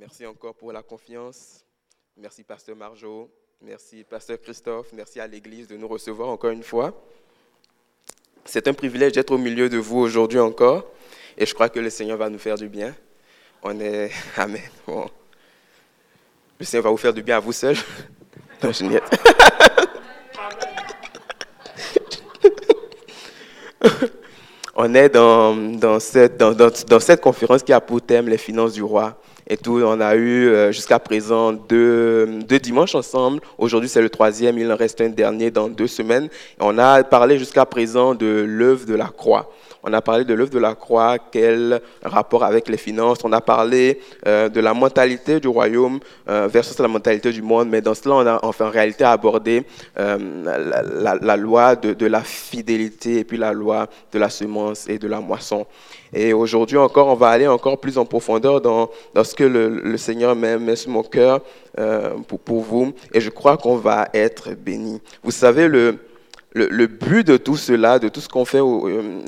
Merci encore pour la confiance. Merci, Pasteur Marjo. Merci, Pasteur Christophe. Merci à l'Église de nous recevoir encore une fois. C'est un privilège d'être au milieu de vous aujourd'hui encore. Et je crois que le Seigneur va nous faire du bien. On est. Amen. Le Seigneur va vous faire du bien à vous seul. Non, On est dans, dans, cette, dans, dans cette conférence qui a pour thème les finances du roi et tout. On a eu euh, jusqu'à présent deux, deux, dimanches ensemble. Aujourd'hui, c'est le troisième. Il en reste un dernier dans deux semaines. On a parlé jusqu'à présent de l'œuvre de la croix. On a parlé de l'œuvre de la croix, quel rapport avec les finances. On a parlé euh, de la mentalité du royaume euh, versus la mentalité du monde. Mais dans cela, on a enfin, en réalité abordé euh, la, loi de, la fidélité et puis la loi de la semence et de la moisson. Et aujourd'hui encore, on va aller encore plus en profondeur dans, ce que le, Seigneur met, sur mon cœur pour, pour, vous. Et je crois qu'on va être béni. Vous savez, le, le, but de tout cela, de tout ce qu'on fait euh,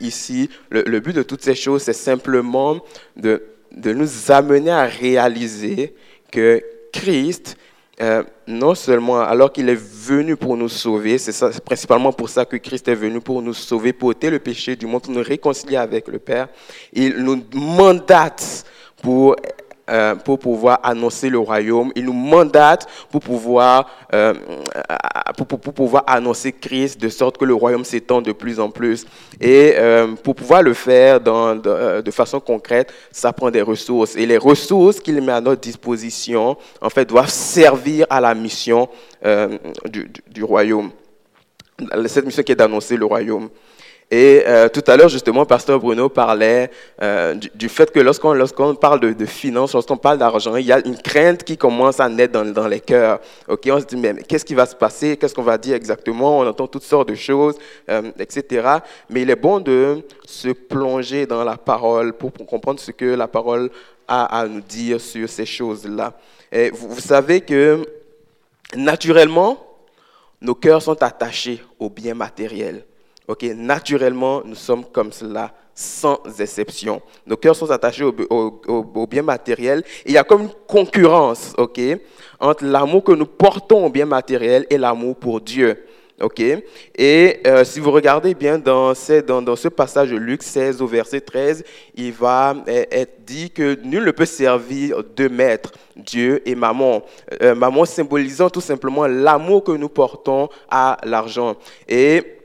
ici, le, le, but de toutes ces choses, c'est simplement de, de nous amener à réaliser que Christ euh, non seulement alors qu'il est venu pour nous sauver, c'est principalement pour ça que Christ est venu pour nous sauver, pour ôter le péché du monde, pour nous réconcilier avec le Père. Il nous mandate pour euh, pour pouvoir annoncer le royaume. Il nous mandate pour pouvoir, euh, pour, pour, pouvoir annoncer Christ de sorte que le royaume s'étend de plus en plus. Et euh, pour pouvoir le faire de, de, façon concrète, ça prend des ressources. Et les ressources qu'il met à notre disposition, en fait, doivent servir à la mission du, du, du royaume. Cette mission qui est d'annoncer le royaume. Et euh, tout à l'heure, justement, Pasteur Bruno parlait euh, du, fait que lorsqu'on lorsqu'on parle de, de finances, lorsqu'on parle d'argent, il y a une crainte qui commence à naître dans, dans les cœurs. Ok, on se dit mais, qu'est-ce qui va se passer? Qu'est-ce qu'on va dire exactement? On entend toutes sortes de choses, euh, etc. Mais il est bon de se plonger dans la parole pour, pour comprendre ce que la parole a à nous dire sur ces choses-là. Et vous, vous savez que naturellement, nos cœurs sont attachés aux biens matériels. Ok, naturellement, nous sommes comme cela, sans exception. Nos cœurs sont attachés au, bien matériel. Et il y a comme une concurrence, ok, entre l'amour que nous portons au bien matériel et l'amour pour Dieu. Ok Et euh, si vous regardez bien dans, ce passage de Luc 16 au verset 13, il va être dit que nul ne peut servir deux maîtres, Dieu et maman. Euh, maman symbolisant tout simplement l'amour que nous portons à l'argent. Et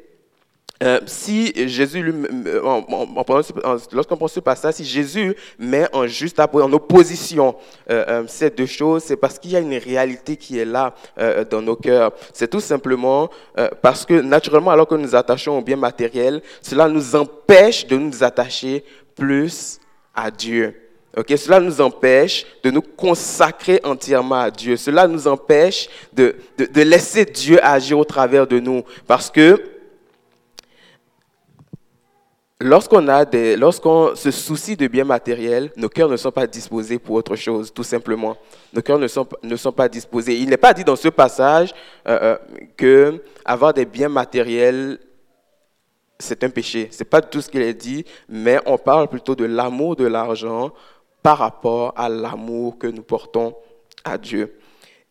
euh, si Jésus, lorsqu'on pense ce passage, si Jésus met en juste en opposition euh, euh, ces deux choses, c'est parce qu'il y a une réalité qui est là euh, dans nos cœurs. C'est tout simplement euh, parce que naturellement, alors que nous nous attachons au bien matériel, cela nous empêche de nous attacher plus à Dieu. Okay? Cela nous empêche de nous consacrer entièrement à Dieu. Cela nous empêche de, de, de laisser Dieu agir au travers de nous. Parce que Lorsqu'on a des, lorsqu'on se soucie de biens matériels, nos cœurs ne sont pas disposés pour autre chose, tout simplement. Nos cœurs ne sont, ne sont pas disposés. Il n'est pas dit dans ce passage euh, euh, que avoir des biens matériels c'est un péché. C'est pas tout ce qu'il est dit, mais on parle plutôt de l'amour de l'argent par rapport à l'amour que nous portons à Dieu.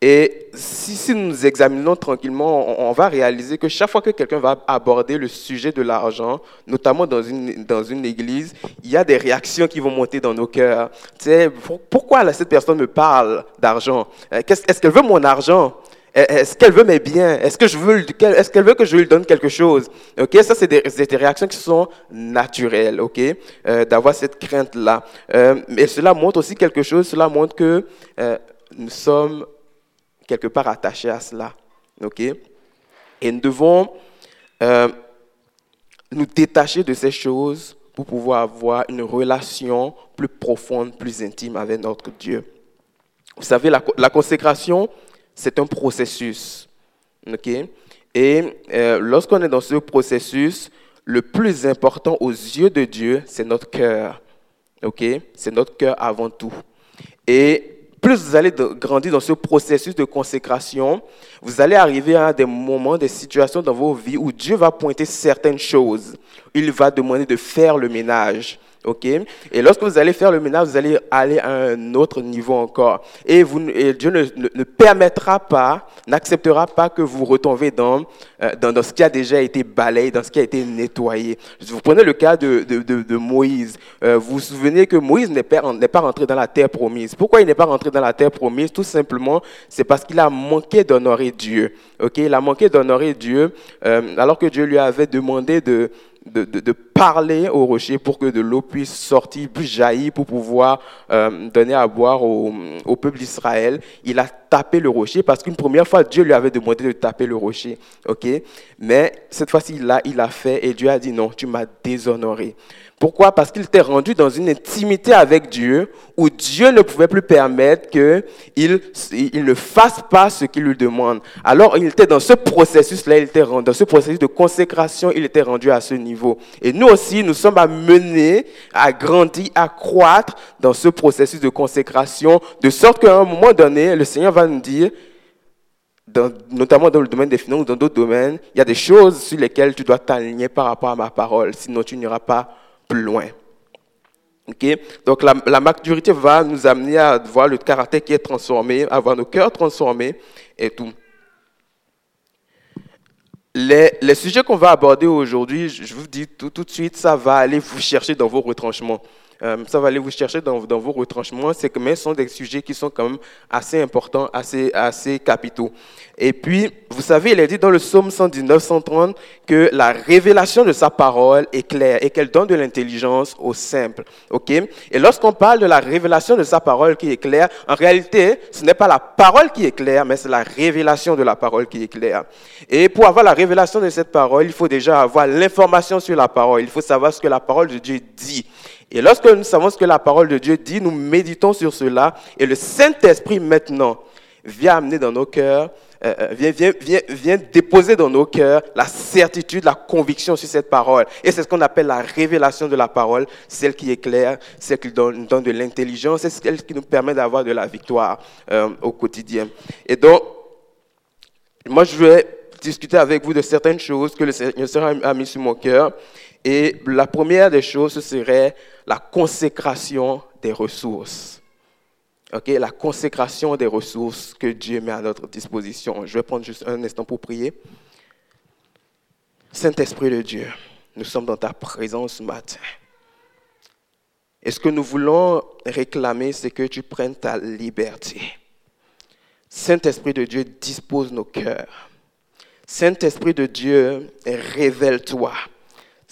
Et si, nous examinons tranquillement, on, va réaliser que chaque fois que quelqu'un va aborder le sujet de l'argent, notamment dans une, dans une église, il y a des réactions qui vont monter dans nos cœurs. Tu sais, pour, pourquoi cette personne me parle d'argent? Est-ce qu'elle veut mon argent? Est-ce qu'elle veut mes biens? Est-ce que est-ce qu'elle veut que je lui donne quelque chose? Ok, ça c'est des, réactions qui sont naturelles, ok, euh, d'avoir cette crainte là. Euh, mais cela montre aussi quelque chose. Cela montre que euh, nous sommes quelque part attaché à cela. OK? Et nous devons euh, nous détacher de ces choses pour pouvoir avoir une relation plus profonde, plus intime avec notre Dieu. Vous savez, la, consécration, c'est un processus. OK? Et euh, lorsqu'on est dans ce processus, le plus important aux yeux de Dieu, c'est notre cœur. OK? C'est notre cœur avant tout. Et plus vous allez grandir dans ce processus de consécration, vous allez arriver à des moments, des situations dans vos vies où Dieu va pointer certaines choses. Il va demander de faire le ménage. Ok? Et lorsque vous allez faire le ménage, vous allez aller à un autre niveau encore. Et, Dieu ne, ne, permettra pas, n'acceptera pas que vous retombiez dans, euh, dans, dans, ce qui a déjà été balayé, dans ce qui a été nettoyé. Vous prenez le cas de, de, de, Moïse. Euh, vous vous souvenez que Moïse n'est pas, pas rentré dans la terre promise. Pourquoi il n'est pas rentré dans la terre promise? Tout simplement, c'est parce qu'il a manqué d'honorer Dieu. ok? Il a manqué d'honorer Dieu euh, alors que Dieu lui avait demandé de de, de, parler au rocher pour que de l'eau puisse sortir, puisse jaillir pour pouvoir euh, donner à boire au, au peuple d'Israël. Il a tapé le rocher parce qu'une première fois, Dieu lui avait demandé de taper le rocher. ok? Mais cette fois-ci, là, il a fait et Dieu a dit non, tu m'as déshonoré. Pourquoi? Parce qu'il était rendu dans une intimité avec Dieu où Dieu ne pouvait plus permettre qu'il il ne fasse pas ce qu'il lui demande. Alors il était dans ce processus-là, il était dans ce processus de consécration, il était rendu à ce niveau. Et nous aussi, nous sommes amenés à grandir, à croître dans ce processus de consécration, de sorte qu'à un moment donné, le Seigneur va nous dire, notamment dans le domaine des finances ou dans d'autres domaines, il y a des choses sur lesquelles tu dois t'aligner par rapport à ma parole, sinon tu n'iras pas loin. Okay? Donc la, maturité va nous amener à voir le caractère qui est transformé, à voir nos cœurs transformés et tout. Les, sujets qu'on va aborder aujourd'hui, je vous dis tout de suite, ça va aller vous chercher dans vos retranchements. Euh, ça va aller vous chercher dans, vos retranchements. C'est que mais ce sont des sujets qui sont quand même assez importants, assez, assez capitaux. Et puis, vous savez, il est dit dans le psaume 119, 130 que la révélation de sa parole est claire et qu'elle donne de l'intelligence aux simples. OK? Et lorsqu'on parle de la révélation de sa parole qui est claire, en réalité, ce n'est pas la parole qui est claire, mais c'est la révélation de la parole qui est claire. Et pour avoir la révélation de cette parole, il faut déjà avoir l'information sur la parole. Il faut savoir ce que la parole de Dieu dit. Et lorsque nous savons ce que la parole de Dieu dit, nous méditons sur cela et le Saint-Esprit maintenant vient amener dans nos cœurs, euh, euh, vient, vient, vient, vient, déposer dans nos cœurs la certitude, la conviction sur cette parole. Et c'est ce qu'on appelle la révélation de la parole, celle qui est claire, celle qui donne, donne de l'intelligence, celle qui nous permet d'avoir de la victoire euh, au quotidien. Et donc, moi je vais discuter avec vous de certaines choses que le Seigneur a mis sur mon cœur. Et la première des choses, ce serait la consécration des ressources. Ok, la consécration des ressources que Dieu met à notre disposition. Je vais prendre juste un instant pour prier. Saint-Esprit de Dieu, nous sommes dans ta présence ce matin. Et ce que nous voulons réclamer, c'est que tu prennes ta liberté. Saint-Esprit de Dieu, dispose nos cœurs. Saint-Esprit de Dieu, révèle-toi.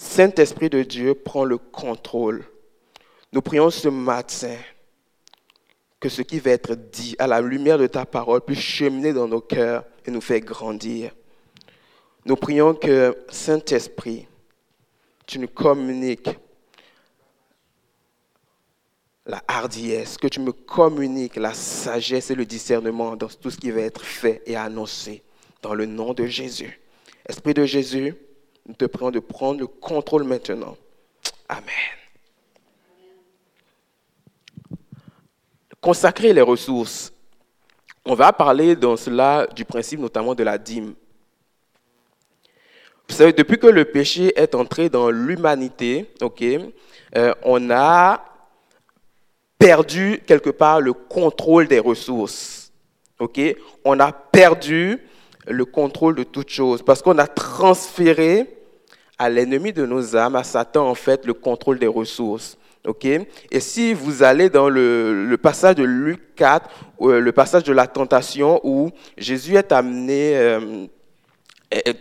Saint-Esprit de Dieu, prend le contrôle. Nous prions ce matin que ce qui va être dit à la lumière de ta parole puisse cheminer dans nos cœurs et nous faire grandir. Nous prions que Saint-Esprit, tu nous communiques la hardiesse, que tu me communiques la sagesse et le discernement dans tout ce qui va être fait et annoncé dans le nom de Jésus. Esprit de Jésus, nous te prions de prendre le contrôle maintenant. Amen. Consacrer les ressources. On va parler dans cela du principe notamment de la dîme. Vous savez, depuis que le péché est entré dans l'humanité, euh, on a perdu quelque part le contrôle des ressources. ok. On a perdu le contrôle de toute chose parce qu'on a transféré à l'ennemi de nos âmes, à Satan, en fait, le contrôle des ressources. ok? Et si vous allez dans le, passage de Luc 4, euh, le passage de la tentation, où Jésus est amené, euh,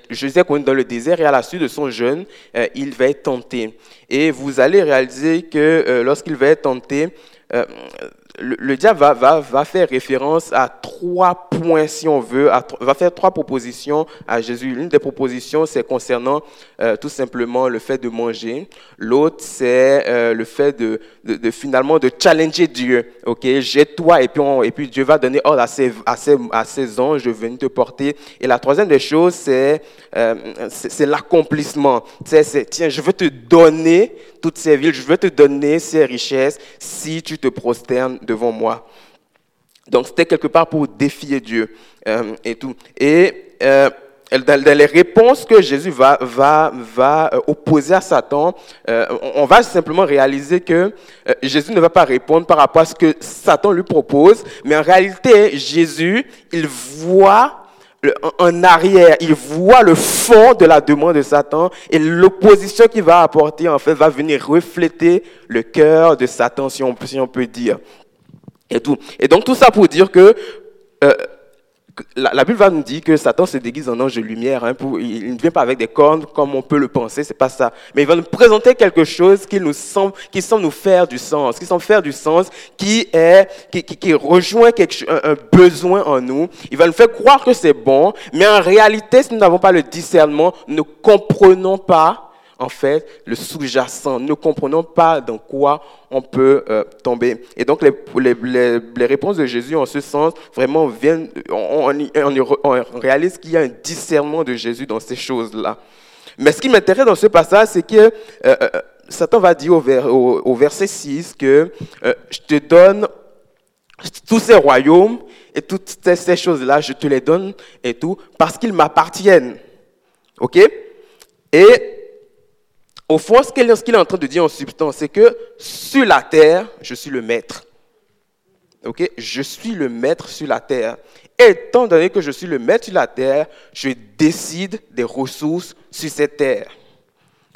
Jésus est dans le désert et à la suite de son jeûne, euh, il va être tenté. Et vous allez réaliser que lorsqu'il va être tenté, le, diable va, faire référence à trois points, si on veut, va faire trois propositions à Jésus. L'une des propositions, c'est concernant euh, tout simplement le fait de manger. L'autre, c'est euh, le fait de, de, finalement de challenger Dieu. Ok, jette-toi et puis et puis Dieu va donner ordre à ses, à ses, à ses anges de venir te porter. Et la troisième des choses, c'est euh, c'est l'accomplissement. Tiens, je veux te donner toutes ces villes, je veux te donner ces richesses si tu te prosternes devant moi. Donc c'était quelque part pour défier Dieu euh, et tout. Et euh, dans les réponses que Jésus va, va, va euh, opposer à Satan, euh, on va simplement réaliser que euh, Jésus ne va pas répondre par rapport à ce que Satan lui propose, mais en réalité, Jésus, il voit en arrière, il voit le fond de la demande de Satan et l'opposition qu'il va apporter, en fait, va venir refléter le cœur de Satan, si on, peut dire. Et, tout. et donc, tout ça pour dire que la, Bible va nous dire que Satan se déguise en ange de lumière. Hein, il ne vient pas avec des cornes comme on peut le penser, c'est pas ça. Mais il va nous présenter quelque chose qui nous semble, qui semble nous faire du sens, qui semble faire du sens, qui est, qui, rejoint quelque, un, un, besoin en nous. Il va nous faire croire que c'est bon, mais en réalité, si nous n'avons pas le discernement, nous ne comprenons pas en fait, le sous-jacent. Ne comprenons pas dans quoi on peut euh, tomber. Et donc, les, les, les, réponses de Jésus en ce sens, vraiment, viennent, on, on, réalise qu'il y a un discernement de Jésus dans ces choses-là. Mais ce qui m'intéresse dans ce passage, c'est que euh, euh, Satan va dire au, au, verset 6 que je te donne tous ces royaumes et toutes ces choses-là, je te les donne et tout, parce qu'ils m'appartiennent. OK? Et au fond, ce qu'il est en train de dire en substance, c'est que sur la terre, je suis le maître. Ok? Je suis le maître sur la terre. Étant donné que je suis le maître sur la terre, je décide des ressources sur cette terre.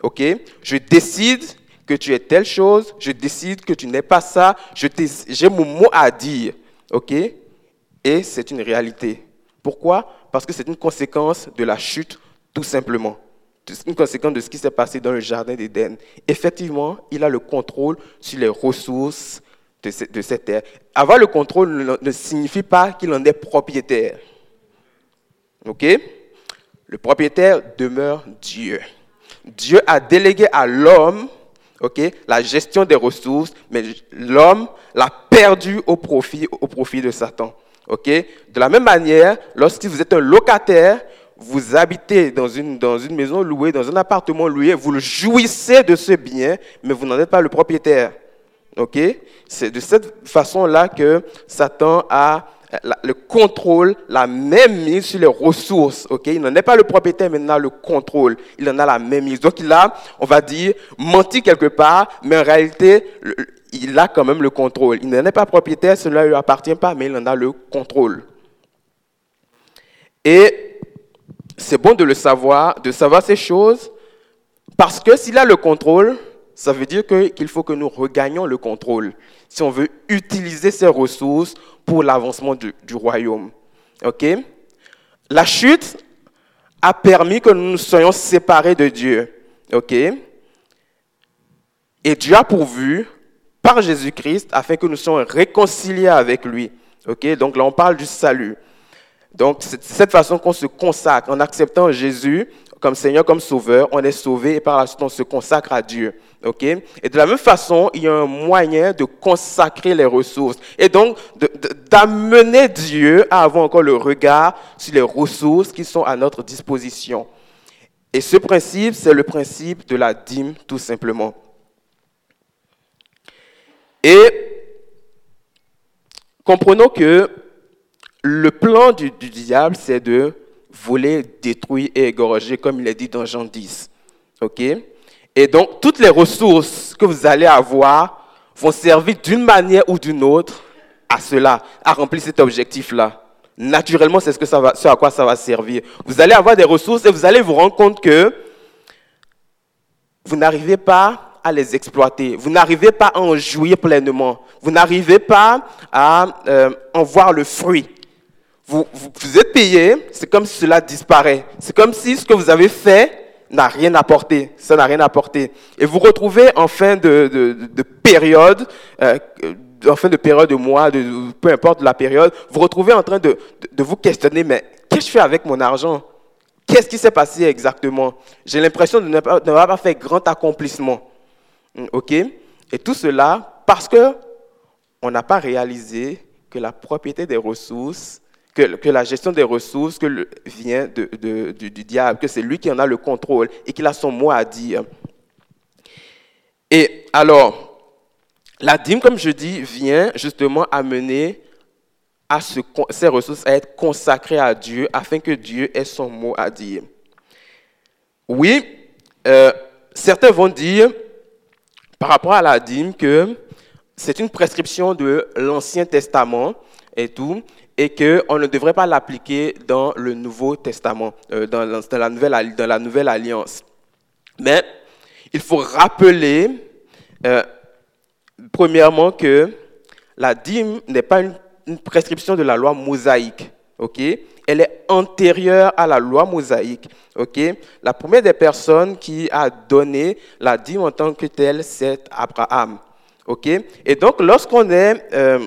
Ok? Je décide que tu es telle chose, je décide que tu n'es pas ça, j'ai mon mot à dire. Ok? Et c'est une réalité. Pourquoi? Parce que c'est une conséquence de la chute, tout simplement une conséquence de ce qui s'est passé dans le jardin d'Éden. Effectivement, il a le contrôle sur les ressources de, cette terre. Avoir le contrôle ne, signifie pas qu'il en est propriétaire. OK? Le propriétaire demeure Dieu. Dieu a délégué à l'homme la gestion des ressources, mais l'homme l'a perdu au profit, au profit de Satan. ok? De la même manière, lorsque vous êtes un locataire, vous habitez dans une, dans une maison louée, dans un appartement loué, vous le jouissez de ce bien, mais vous n'en êtes pas le propriétaire. OK? C'est de cette façon-là que Satan a le contrôle, la même mise sur les ressources. OK? Il n'en est pas le propriétaire, mais il en a le contrôle. Il en a la même mise. Donc il a, on va dire, menti quelque part, mais en réalité, il a quand même le contrôle. Il n'en est pas propriétaire, cela ne lui appartient pas, mais il en a le contrôle. Et c'est bon de le savoir, de savoir ces choses, parce que s'il a le contrôle, ça veut dire qu'il faut que nous regagnions le contrôle si on veut utiliser ces ressources pour l'avancement du, royaume. OK? La chute a permis que nous nous soyons séparés de Dieu. OK? Et Dieu a pourvu par Jésus-Christ afin que nous soyons réconciliés avec lui. OK? Donc là, on parle du salut. Donc, c'est cette façon qu'on se consacre. En acceptant Jésus comme Seigneur, comme Sauveur, on est sauvé et par la suite, on se consacre à Dieu. OK? Et de la même façon, il y a un moyen de consacrer les ressources. Et donc, d'amener Dieu à avoir encore le regard sur les ressources qui sont à notre disposition. Et ce principe, c'est le principe de la dîme, tout simplement. Et comprenons que le plan du, diable, c'est de voler, détruire et égorger, comme il est dit dans Jean 10. OK? Et donc, toutes les ressources que vous allez avoir vont servir d'une manière ou d'une autre à cela, à remplir cet objectif-là. Naturellement, c'est ce, que ça va, à quoi ça va servir. Vous allez avoir des ressources et vous allez vous rendre compte que vous n'arrivez pas à les exploiter. Vous n'arrivez pas à en jouir pleinement. Vous n'arrivez pas à euh, en voir le fruit vous, vous, êtes payé, c'est comme si cela disparaît. C'est comme si ce que vous avez fait n'a rien apporté. Ça n'a rien apporté. Et vous retrouvez en fin de, de, de période, euh, en fin de période de mois, de, peu importe la période, vous retrouvez en train de, de vous questionner, mais qu'est-ce que je fais avec mon argent? Qu'est-ce qui s'est passé exactement? J'ai l'impression de n'avoir pas fait grand accomplissement. Hmm, OK? Et tout cela parce que on n'a pas réalisé que la propriété des ressources que, la gestion des ressources vient du, diable, que c'est lui qui en a le contrôle et qu'il a son mot à dire. Et alors, la dîme, comme je dis, vient justement amener à ce, ces ressources à être consacrées à Dieu afin que Dieu ait son mot à dire. Oui, euh, certains vont dire par rapport à la dîme que c'est une prescription de l'Ancien Testament et tout, et qu'on ne devrait pas l'appliquer dans le Nouveau Testament, euh, dans, la nouvelle, dans la Nouvelle Alliance. Mais il faut rappeler, euh, premièrement, que la dîme n'est pas une, prescription de la loi mosaïque. ok? Elle est antérieure à la loi mosaïque. ok? La première des personnes qui a donné la dîme en tant que telle, c'est Abraham. ok? Et donc, lorsqu'on est... Euh,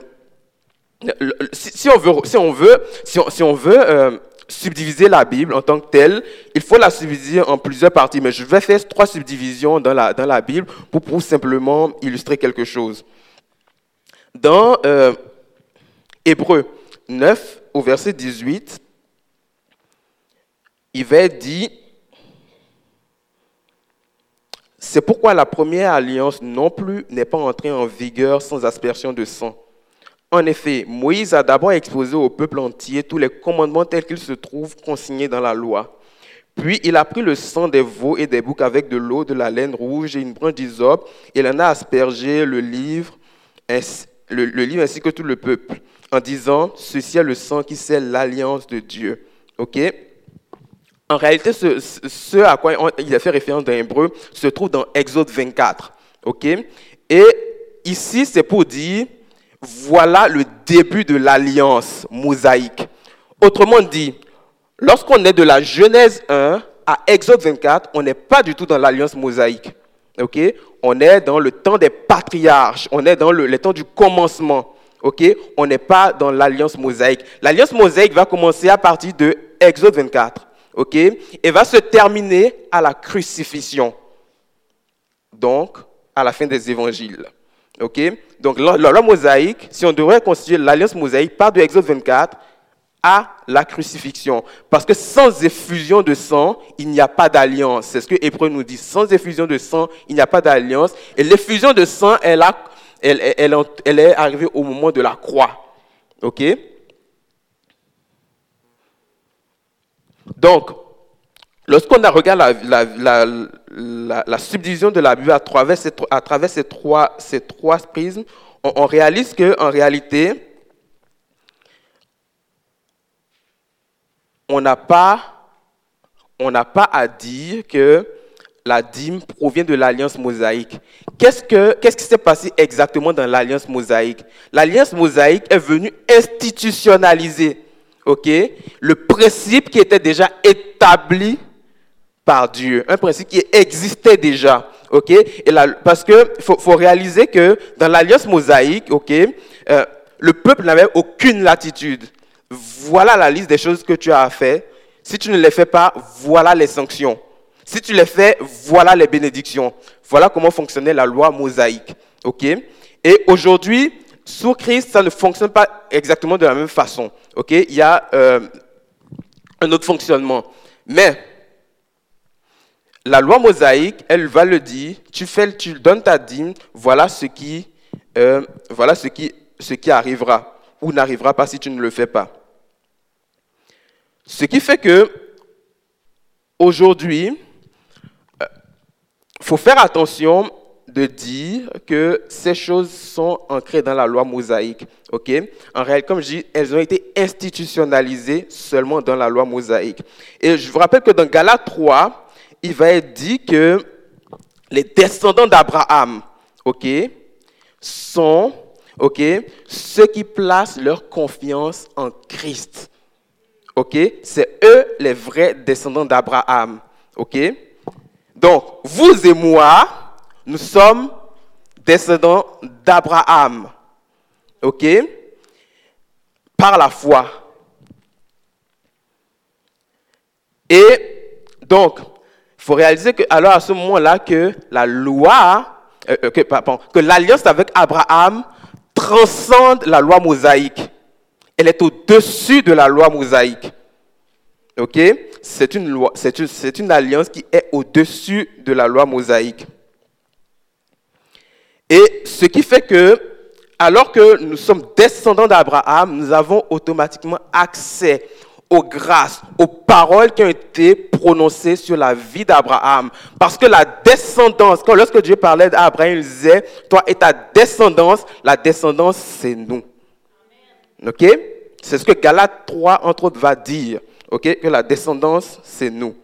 si, on veut, si on veut, euh, subdiviser la Bible en tant que telle, il faut la subdiviser en plusieurs parties. Mais je vais faire trois subdivisions dans la, dans la Bible pour, pour simplement illustrer quelque chose. Dans euh, Hébreu 9, au verset 18, il va être dit, c'est pourquoi la première alliance non plus n'est pas entrée en vigueur sans aspersion de sang. En effet, Moïse a d'abord exposé au peuple entier tous les commandements tels qu'ils se trouvent consignés dans la loi. Puis il a pris le sang des veaux et des boucs avec de l'eau, de la laine rouge et une branche d'hysope, et il en a aspergé le livre, le, livre ainsi que tout le peuple, en disant, ceci est le sang qui scelle l'alliance de Dieu. OK? En réalité, ce, à quoi il a fait référence dans l'hébreu se trouve dans Exode 24. OK? Et ici, c'est pour dire, voilà le début de l'alliance mosaïque. Autrement dit, lorsqu'on est de la Genèse 1 à Exode 24, on n'est pas du tout dans l'alliance mosaïque. ok? On est dans le temps des patriarches, on est dans le, temps du commencement. ok? On n'est pas dans l'alliance mosaïque. L'alliance mosaïque va commencer à partir de Exode 24. ok? Et va se terminer à la crucifixion. Donc, à la fin des évangiles. Ok? Donc la, mosaïque, si on devrait constituer l'alliance mosaïque, part de Exode 24 à la crucifixion. Parce que sans effusion de sang, il n'y a pas d'alliance. C'est ce que Hébreu nous dit. Sans effusion de sang, il n'y a pas d'alliance. Et l'effusion de sang, elle, est arrivée au moment de la croix. OK? Donc, lorsqu'on regarde la, subdivision de la Bible à travers ces, trois, prismes, on, réalise qu'en réalité, on n'a pas, on pas à dire que la dîme provient de l'alliance mosaïque. Qu'est-ce, que, qu'est-ce qui s'est passé exactement dans l'alliance mosaïque? L'alliance mosaïque est venue institutionnaliser ok, le principe qui était déjà établi par Dieu, un principe qui existait déjà. ok? Et parce que faut, faut réaliser que dans l'alliance mosaïque, ok, euh, le peuple n'avait aucune latitude. Voilà la liste des choses que tu as à faire. Si tu ne les fais pas, voilà les sanctions. Si tu les fais, voilà les bénédictions. Voilà comment fonctionnait la loi mosaïque. ok? Et aujourd'hui, sous Christ, ça ne fonctionne pas exactement de la même façon. ok? Il y a euh, un autre fonctionnement. Mais la loi mosaïque, elle va le dire, tu, fais, tu donnes ta dîme, voilà ce qui, euh, ce qui, arrivera ou n'arrivera pas si tu ne le fais pas. Ce qui fait que aujourd'hui, il euh, faut faire attention de dire que ces choses sont ancrées dans la loi mosaïque. en réalité, comme je dis, elles ont été institutionnalisées seulement dans la loi mosaïque. Et je vous rappelle que dans Galates 3, il va être dit que les descendants d'Abraham, ok, sont, ok, ceux qui placent leur confiance en Christ. Ok, c'est eux les vrais descendants d'Abraham. Ok, donc vous et moi, nous sommes descendants d'Abraham. Ok, par la foi. Et donc, faut réaliser que, alors à ce moment-là, que la loi, euh, euh, que, l'alliance avec Abraham transcende la loi mosaïque. Elle est au-dessus de la loi mosaïque. Ok? C'est une, loi, c'est une alliance qui est au-dessus de la loi mosaïque. Et ce qui fait que alors que nous sommes descendants d'Abraham, nous avons automatiquement accès aux grâces, aux paroles qui ont été prononcées sur la vie d'Abraham. Parce que la descendance, quand lorsque Dieu parlait d'Abraham, il disait, toi et ta descendance, la descendance, c'est nous. OK? C'est ce que Galate 3, entre autres, va dire. OK? Que la descendance, c'est nous.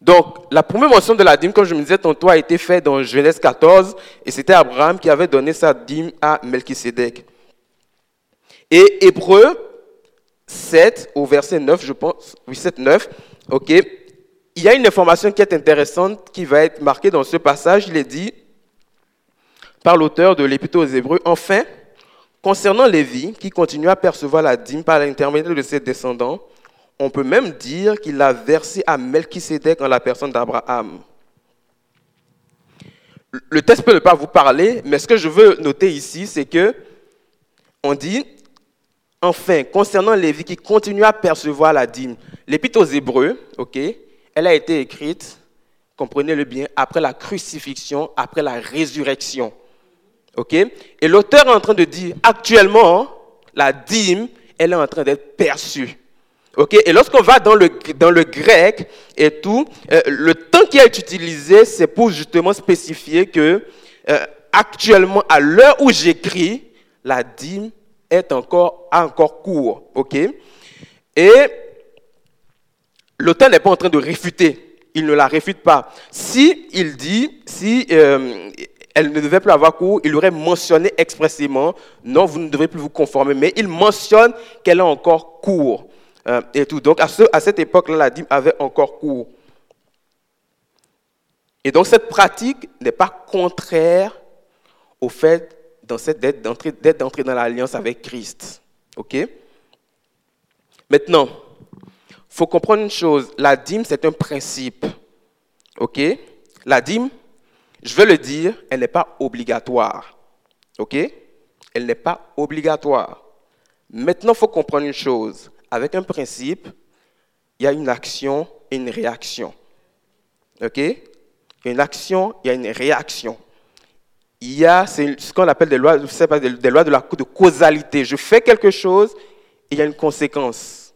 Donc, la première mention de la dîme, comme je me disais tantôt, a été faite dans Genèse 14, et c'était Abraham qui avait donné sa dîme à Melchisédek. Et Hébreu 7, au verset 9, je pense, oui, 7, 9, ok, il y a une information qui est intéressante qui va être marquée dans ce passage. Il est dit par l'auteur de l'Épître aux Hébreux, enfin, concernant Lévi, qui continue à percevoir la dîme par l'intermédiaire de ses descendants, on peut même dire qu'il l'a versé à Melchisédek en la personne d'Abraham. Le texte peut ne pas vous parler, mais ce que je veux noter ici, c'est que on dit, enfin, concernant Lévi qui continue à percevoir la dîme, l'épître aux Hébreux, ok, elle a été écrite, comprenez-le bien, après la crucifixion, après la résurrection. ok Et l'auteur est en train de dire, actuellement, la dîme, elle est en train d'être perçue. Et lorsqu'on va dans le, dans le grec et tout, euh, le temps qui est utilisé, c'est pour justement spécifier que euh, actuellement, à l'heure où j'écris, la dîme est encore, encore court. OK? Et l'auteur n'est pas en train de réfuter. Il ne la réfute pas. Si il dit, si euh, elle ne devait plus avoir cours, il aurait mentionné expressément, non, vous ne devez plus vous conformer, mais il mentionne qu'elle est encore court. Euh, et tout. Donc à, à cette époque-là, la dîme avait encore cours. Et donc cette pratique n'est pas contraire au fait d'être d'entrer dans l'alliance avec Christ. OK? Maintenant, il faut comprendre une chose. La dîme, c'est un principe. OK? La dîme, je veux le dire, elle n'est pas obligatoire. OK? Elle n'est pas obligatoire. Maintenant, il faut comprendre une chose avec un principe, il y a une action et une réaction. OK? Il y a une action, il y a une réaction. Il y a ce qu'on appelle des lois, des lois de, la, de causalité. Je fais quelque chose et il y a une conséquence.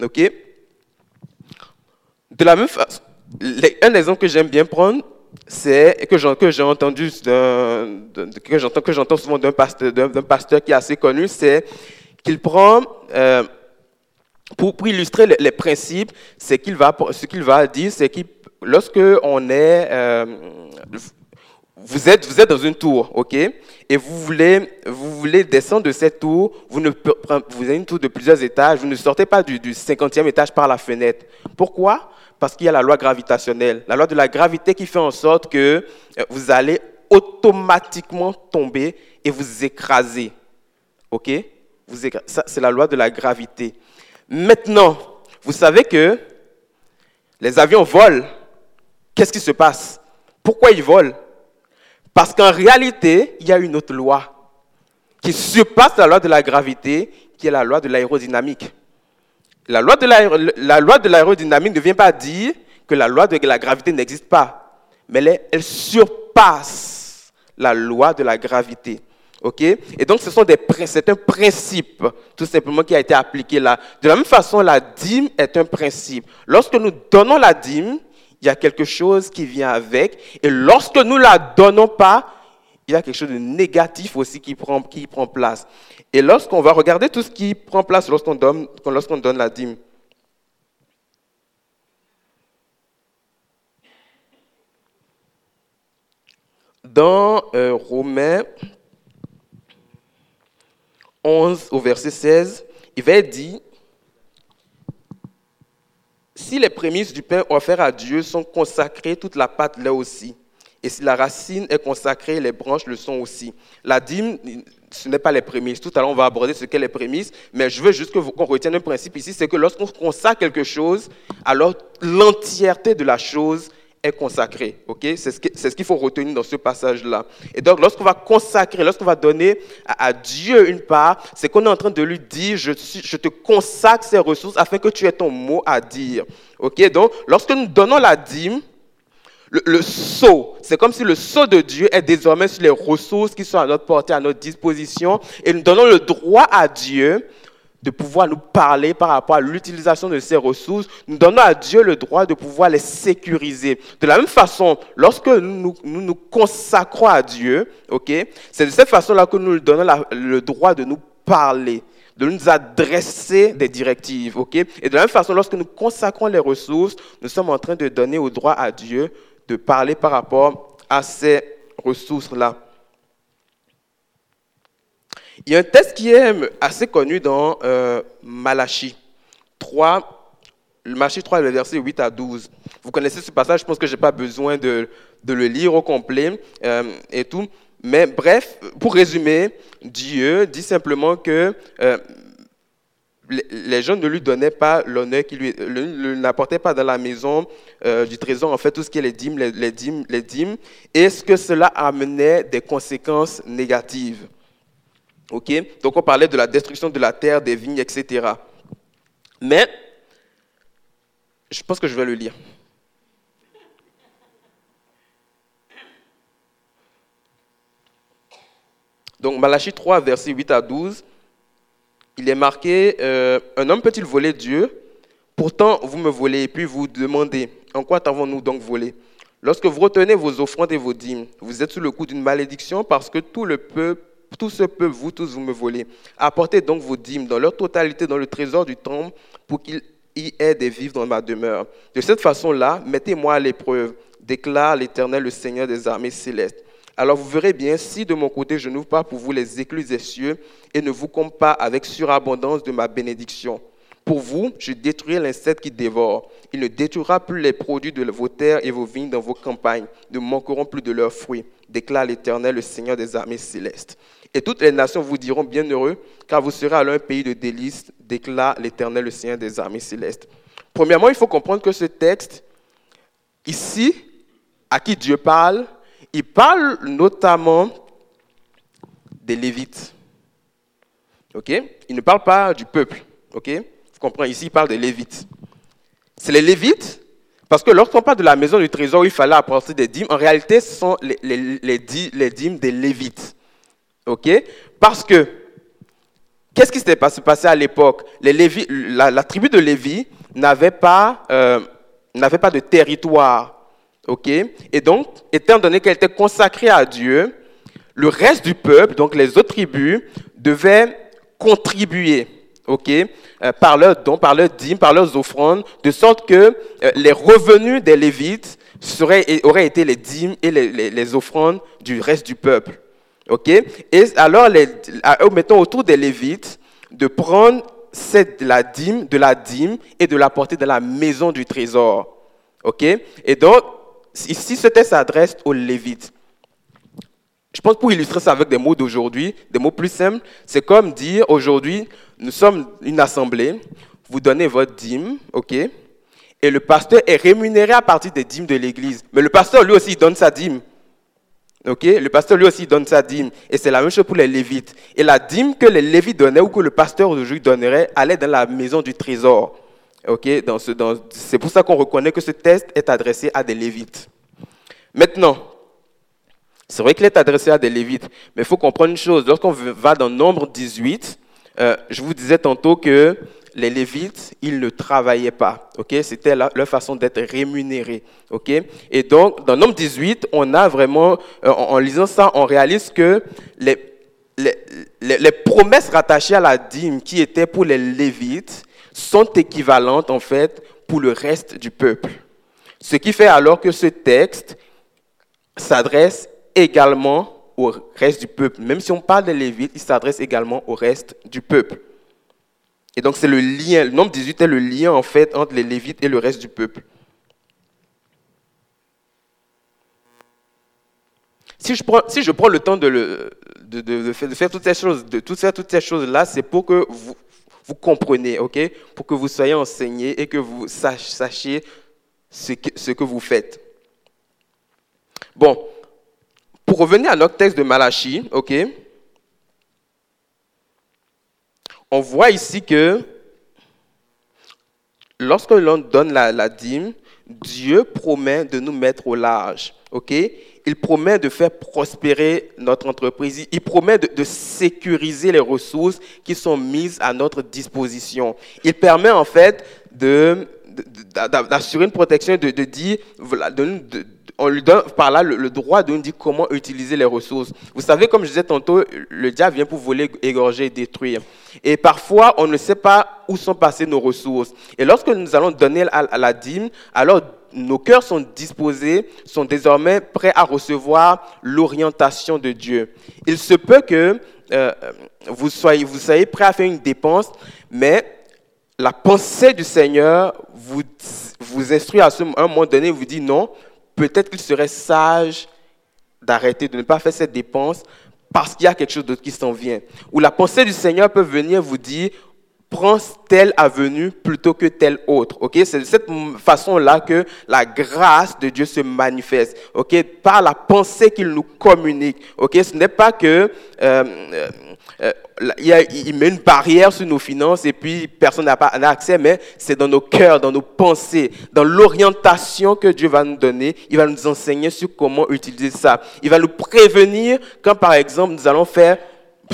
OK? De la même façon, un exemple que j'aime bien prendre, c'est que j'ai entendu, que j'entends souvent d'un pasteur, pasteur, qui est assez connu, c'est qu'il prend euh, pour, illustrer les, principes, ce qu'il va, ce qu'il va dire, c'est que lorsque on est, euh, vous êtes, dans une tour, ok, et vous voulez, descendre de cette tour, vous avez une tour de plusieurs étages, vous ne sortez pas du, du 50e étage par la fenêtre. Pourquoi? Parce qu'il y a la loi gravitationnelle, la loi de la gravité qui fait en sorte que euh, vous allez automatiquement tomber et vous écraser, ok? C'est la loi de la gravité. Maintenant, vous savez que les avions volent. Qu'est-ce qui se passe? Pourquoi ils volent? Parce qu'en réalité, il y a une autre loi qui surpasse la loi de la gravité, qui est la loi de l'aérodynamique. La loi de l'aérodynamique ne vient pas dire que la loi de la gravité n'existe pas, mais elle surpasse la loi de la gravité. OK? Et donc, ce sont des, c'est un principe, tout simplement, qui a été appliqué là. De la même façon, la dîme est un principe. Lorsque nous donnons la dîme, il y a quelque chose qui vient avec. Et lorsque nous ne la donnons pas, il y a quelque chose de négatif aussi qui prend, qui prend place. Et lorsqu'on va regarder tout ce qui prend place lorsqu'on donne, lorsqu'on donne la dîme, dans euh, Romains 11 au verset 16, il va être dit, si les prémices du pain offert à Dieu sont consacrées, toute la pâte l'est aussi. Et si la racine est consacrée, les branches le sont aussi. La dîme, ce n'est pas les prémices. Tout à l'heure, on va aborder ce qu'est les prémices, mais je veux juste qu'on retienne un principe ici, c'est que lorsqu'on consacre quelque chose, alors l'entièreté de la chose est consacré. ok? C'est ce qu'il faut retenir dans ce passage-là. Et donc, lorsqu'on va consacrer, lorsqu'on va donner à, Dieu une part, c'est qu'on est en train de lui dire, je, je, te consacre ces ressources afin que tu aies ton mot à dire. ok? Donc, lorsque nous donnons la dîme, le, le sceau. C'est comme si le sceau de Dieu est désormais sur les ressources qui sont à notre portée, à notre disposition, et nous donnons le droit à Dieu de pouvoir nous parler par rapport à l'utilisation de ces ressources. Nous donnons à Dieu le droit de pouvoir les sécuriser. De la même façon, lorsque nous nous, consacrons à Dieu, ok, c'est de cette façon-là que nous lui donnons le droit de nous parler, de nous adresser des directives, ok. Et de la même façon, lorsque nous consacrons les ressources, nous sommes en train de donner au droit à Dieu de parler par rapport à ces ressources-là. Il y a un texte qui est assez connu dans euh, Malachie 3, le Malachie 3, le verset 8 à 12. Vous connaissez ce passage, je pense que je n'ai pas besoin de, le lire au complet euh, et tout. Mais bref, pour résumer, Dieu dit simplement que euh, les- gens ne lui donnaient pas l'honneur qu'il lui n'apportaient pas dans la maison euh, du trésor en fait tout ce qui est les dîmes les, les dîmes les dîmes et ce que cela amenait des conséquences négatives? Ok? Donc on parlait de la destruction de la terre des vignes etc mais je pense que je vais le lire. Donc Malachie 3 verset 8 à 12 il est marqué euh, Un homme peut-il voler Dieu? Pourtant, vous me volez et puis vous demandez En quoi t'avons-nous donc volé? Lorsque vous retenez vos offrandes et vos dîmes, vous êtes sous le coup d'une malédiction parce que tout le peuple, tout ce peuple, vous tous, vous me volez. Apportez donc vos dîmes dans leur totalité dans le trésor du temple pour qu'il y ait des vivres dans ma demeure. De cette façon-là, mettez-moi à l'épreuve, déclare l'Éternel, le Seigneur des armées célestes. Alors vous verrez bien si de mon côté je n'ouvre pas pour vous les écluses des cieux et ne vous comble pas avec surabondance de ma bénédiction. Pour vous, je détruirai l'insecte qui dévore. Il ne détruira plus les produits de vos terres et vos vignes dans vos campagnes, ne manqueront plus de leurs fruits, déclare l'Éternel, le Seigneur des armées célestes. Et toutes les nations vous diront bienheureux, car vous serez alors un pays de délices, déclare l'Éternel, le Seigneur des armées célestes. Premièrement, il faut comprendre que ce texte, ici, à qui Dieu parle, il parle notamment des Lévites. OK? Il ne parle pas du peuple. OK? Vous comprenez Ici, il parle des Lévites. C'est les Lévites, parce que lorsqu'on parle de la maison du trésor où il fallait apporter des dîmes, en réalité, ce sont les, les- les dî- les dîmes des Lévites. OK? Parce que, qu'est-ce qui s'était passé, à l'époque? La, tribu de Lévi n'avait pas, euh, pas de territoire. OK? Et donc, étant donné qu'elle était consacrée à Dieu, le reste du peuple, donc les autres tribus, devaient contribuer, ok, euh, par leurs dons, par leurs dîmes, par leurs offrandes, de sorte que euh, les revenus des Lévites auraient été les dîmes et les offrandes du reste du peuple, ok? Et alors, mettons autour des Lévites de prendre la dîme, de la dîme et de la porter dans la maison du trésor, ok? Et donc, ici, ce texte s'adresse aux Lévites. Je pense pour illustrer ça avec des mots d'aujourd'hui, des mots plus simples, c'est comme dire aujourd'hui, nous sommes une assemblée, vous donnez votre dîme, ok, et le pasteur est rémunéré à partir des dîmes de l'église. Mais le pasteur lui aussi il donne sa dîme. Ok, le pasteur lui aussi donne sa dîme. Et c'est la même chose pour les lévites. Et la dîme que les lévites donnaient ou que le pasteur aujourd'hui donnerait allait dans la maison du trésor. Ok, dans ce, c'est pour ça qu'on reconnaît que ce texte est adressé à des lévites. Maintenant, c'est vrai qu'il est adressé à des Lévites, mais il faut comprendre une chose. Lorsqu'on va dans Nombre 18, euh, je vous disais tantôt que les Lévites, ils ne travaillaient pas. ok? C'était leur façon d'être rémunérés. ok? Et donc, dans Nombre 18, on a vraiment, euh, en, lisant ça, on réalise que les promesses rattachées à la dîme qui étaient pour les Lévites sont équivalentes, en fait, pour le reste du peuple. Ce qui fait alors que ce texte s'adresse également au reste du peuple. Même si on parle des Lévites, il s'adresse également au reste du peuple. Et donc c'est le lien, le nombre 18 est le lien en fait entre les Lévites et le reste du peuple. Si je prends, si je prends le temps de, le- de, faire, toutes ces choses, de tout faire toutes ces choses-là, c'est pour que vous, vous compreniez, ok? Pour que vous soyez enseignés et que vous sach- sachiez ce que, ce que vous faites. Bon, pour revenir à notre texte de Malachie, ok? On voit ici que lorsque l'on donne la, dîme, Dieu promet de nous mettre au large. Il promet de faire prospérer notre entreprise. Il promet de, sécuriser les ressources qui sont mises à notre disposition. Il permet en fait d'assurer une protection, de, dire, de, on lui donne par là le, droit de nous dire comment utiliser les ressources. Vous savez, comme je disais tantôt, le diable vient pour voler, égorger et détruire. Et parfois, on ne sait pas où sont passées nos ressources. Et lorsque nous allons donner à, la dîme, alors nos cœurs sont disposés, sont désormais prêts à recevoir l'orientation de Dieu. Il se peut que euh, vous, soyez, vous soyez prêts à faire une dépense, mais la pensée du Seigneur vous, vous instruit à un moment donné, vous dit non, peut-être qu'il serait sage d'arrêter, de ne pas faire cette dépense parce qu'il y a quelque chose d'autre qui s'en vient. Ou la pensée du Seigneur peut venir vous dire, prends telle avenue plutôt que telle autre. Ok, c'est de cette façon-là que la grâce de Dieu se manifeste. Ok, par la pensée qu'il nous communique. Ok, ce n'est pas que euh, euh, euh, il, met une barrière sur nos finances et puis personne n'a pas accès, mais c'est dans nos cœurs, dans nos pensées, dans l'orientation que Dieu va nous donner. Il va nous enseigner sur comment utiliser ça. Il va nous prévenir quand, par exemple, nous allons faire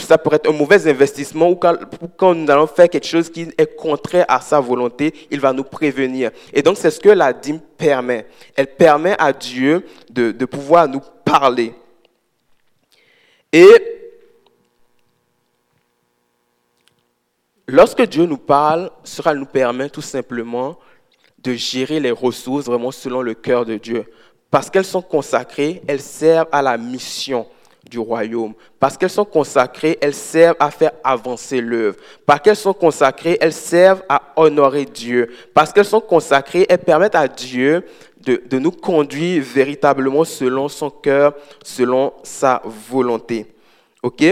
ça pourrait être un mauvais investissement ou quand, nous allons faire quelque chose qui est contraire à sa volonté, il va nous prévenir. Et donc, c'est ce que la dîme permet. Elle permet à Dieu de, pouvoir nous parler. Et Lorsque Dieu nous parle, cela nous permet tout simplement de gérer les ressources vraiment selon le cœur de Dieu. Parce qu'elles sont consacrées, elles servent à la mission du royaume. Parce qu'elles sont consacrées, elles servent à faire avancer l'œuvre. Parce qu'elles sont consacrées, elles servent à honorer Dieu. Parce qu'elles sont consacrées, elles permettent à Dieu de, de nous conduire véritablement selon son cœur, selon sa volonté. OK?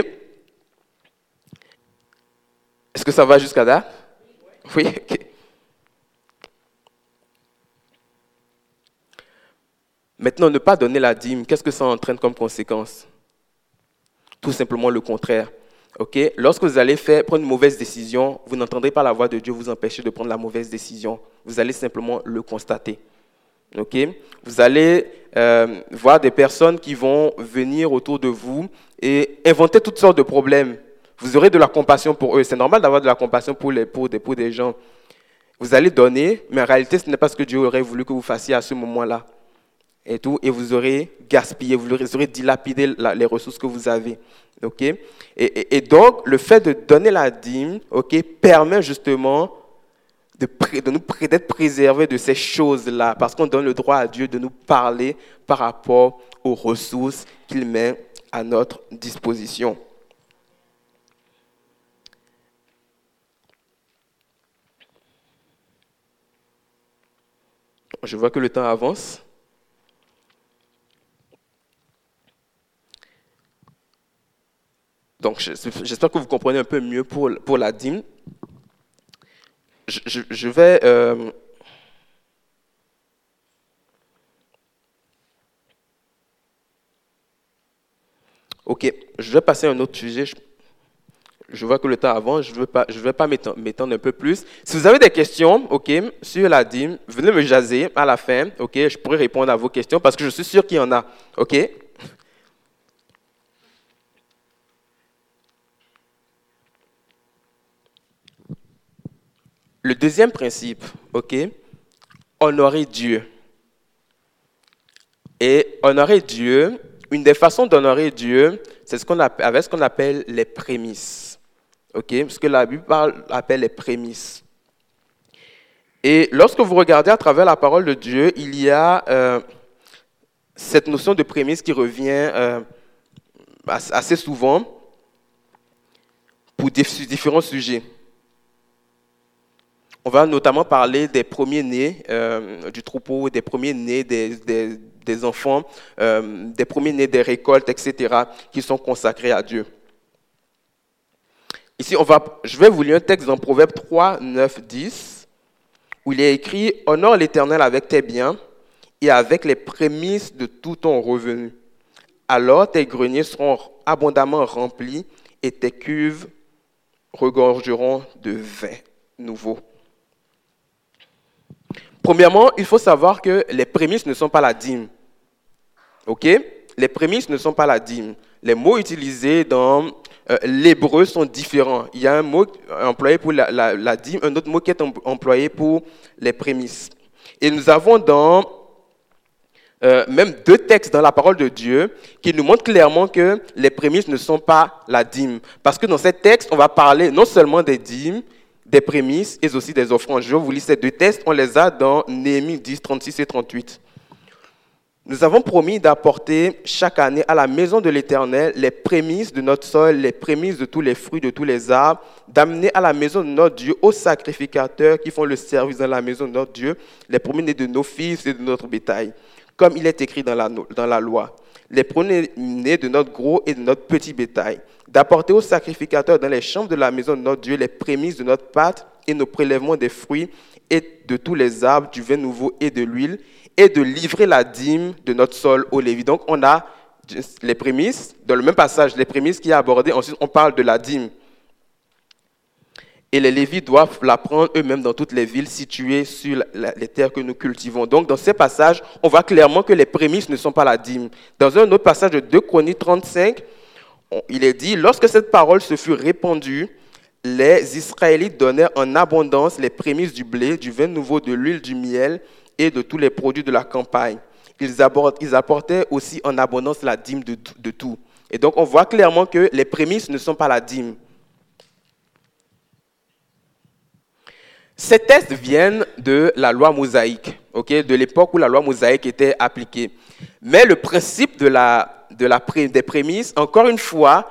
Est-ce que ça va jusqu'à là? Oui, ok. Maintenant, ne pas donner la dîme, qu'est-ce que ça entraîne comme conséquence? Tout simplement le contraire. Ok? Lorsque vous allez faire, prendre une mauvaise décision, vous n'entendrez pas la voix de Dieu vous empêcher de prendre la mauvaise décision. Vous allez simplement le constater. Ok? Vous allez euh, voir des personnes qui vont venir autour de vous et inventer toutes sortes de problèmes vous aurez de la compassion pour eux. C'est normal d'avoir de la compassion pour, les, pour, pour des gens. Vous allez donner, mais en réalité, ce n'est pas ce que Dieu aurait voulu que vous fassiez à ce moment-là. Et tout, et vous aurez gaspillé, vous aurez dilapidé les ressources que vous avez. ok? Et, donc, le fait de donner la dîme ok, permet justement de, de nous d'être préservés de ces choses-là, parce qu'on donne le droit à Dieu de nous parler par rapport aux ressources qu'il met à notre disposition. Je vois que le temps avance. Donc, j'espère que vous comprenez un peu mieux pour, pour la dîme. Je, vais... Euh, ok, je vais passer à un autre sujet je vois que le temps avance, je ne veux pas, je pas m'étendre un peu plus. Si vous avez des questions, ok, sur la dîme, venez me jaser à la fin, ok, je pourrai répondre à vos questions parce que je suis sûr qu'il y en a, ok? Le deuxième principe, ok, honorer Dieu. Et honorer Dieu, une des façons d'honorer Dieu, c'est ce qu'on avec ce qu'on appelle les prémices. Ok, ce que la Bible appelle les prémices. Et lorsque vous regardez à travers la parole de Dieu, il y a euh, cette notion de prémisse qui revient euh, assez souvent pour différents sujets. On va notamment parler des premiers-nés euh, du troupeau, des premiers-nés des, des, enfants, des premiers-nés des récoltes, etc., qui sont consacrés à Dieu. Ici, on va, je vais vous lire un texte dans Proverbe 3, 9, 10, où il est écrit Honore l'Éternel avec tes biens et avec les prémices de tout ton revenu. Alors tes greniers seront abondamment remplis et tes cuves regorgeront de vin nouveau. Premièrement, il faut savoir que les prémices ne sont pas la dîme. OK? Les prémices ne sont pas la dîme. Les mots utilisés dans euh, l'hébreu sont différents. Il y a un mot employé pour la, dîme, un autre mot qui est employé pour les prémices. Et nous avons dans euh, même deux textes dans la parole de Dieu qui nous montrent clairement que les prémices ne sont pas la dîme. Parce que dans ces textes, on va parler non seulement des dîmes, des prémices et aussi des offrandes. Je vous lis ces deux textes. On les a dans Néhémie 10, 36 et 38. Nous avons promis d'apporter chaque année à la maison de l'Éternel les prémices de notre sol, les prémices de tous les fruits, de tous les arbres, d'amener à la maison de notre Dieu aux sacrificateurs qui font le service dans la maison de notre Dieu, les premiers-nés de nos fils et de notre bétail, comme il est écrit dans la, dans la loi, les premiers-nés de notre gros et de notre petit bétail, d'apporter aux sacrificateurs dans les chambres de la maison de notre Dieu les prémices de notre pâte et nos prélèvements des fruits et de tous les arbres, du vin nouveau et de l'huile, et de livrer la dîme de notre sol au Lévi. Donc on a les prémices, dans le même passage, les prémices qui est abordé, ensuite on parle de la dîme. Et les Lévites doivent la prendre eux-mêmes dans toutes les villes situées sur les terres que nous cultivons. Donc dans ces passages, on voit clairement que les prémices ne sont pas la dîme. Dans un autre passage de 2 Chroniques 35, il est dit, lorsque cette parole se fut répandue, les Israélites donnèrent en abondance les prémices du blé, du vin nouveau, de l'huile, du miel et de tous les produits de la campagne. Ils, apportaient aussi en abondance la dîme de, tout. Et donc on voit clairement que les prémices ne sont pas la dîme. Ces tests viennent de la loi mosaïque, de l'époque où la loi mosaïque était appliquée. Mais le principe de la, de la, des prémices, encore une fois,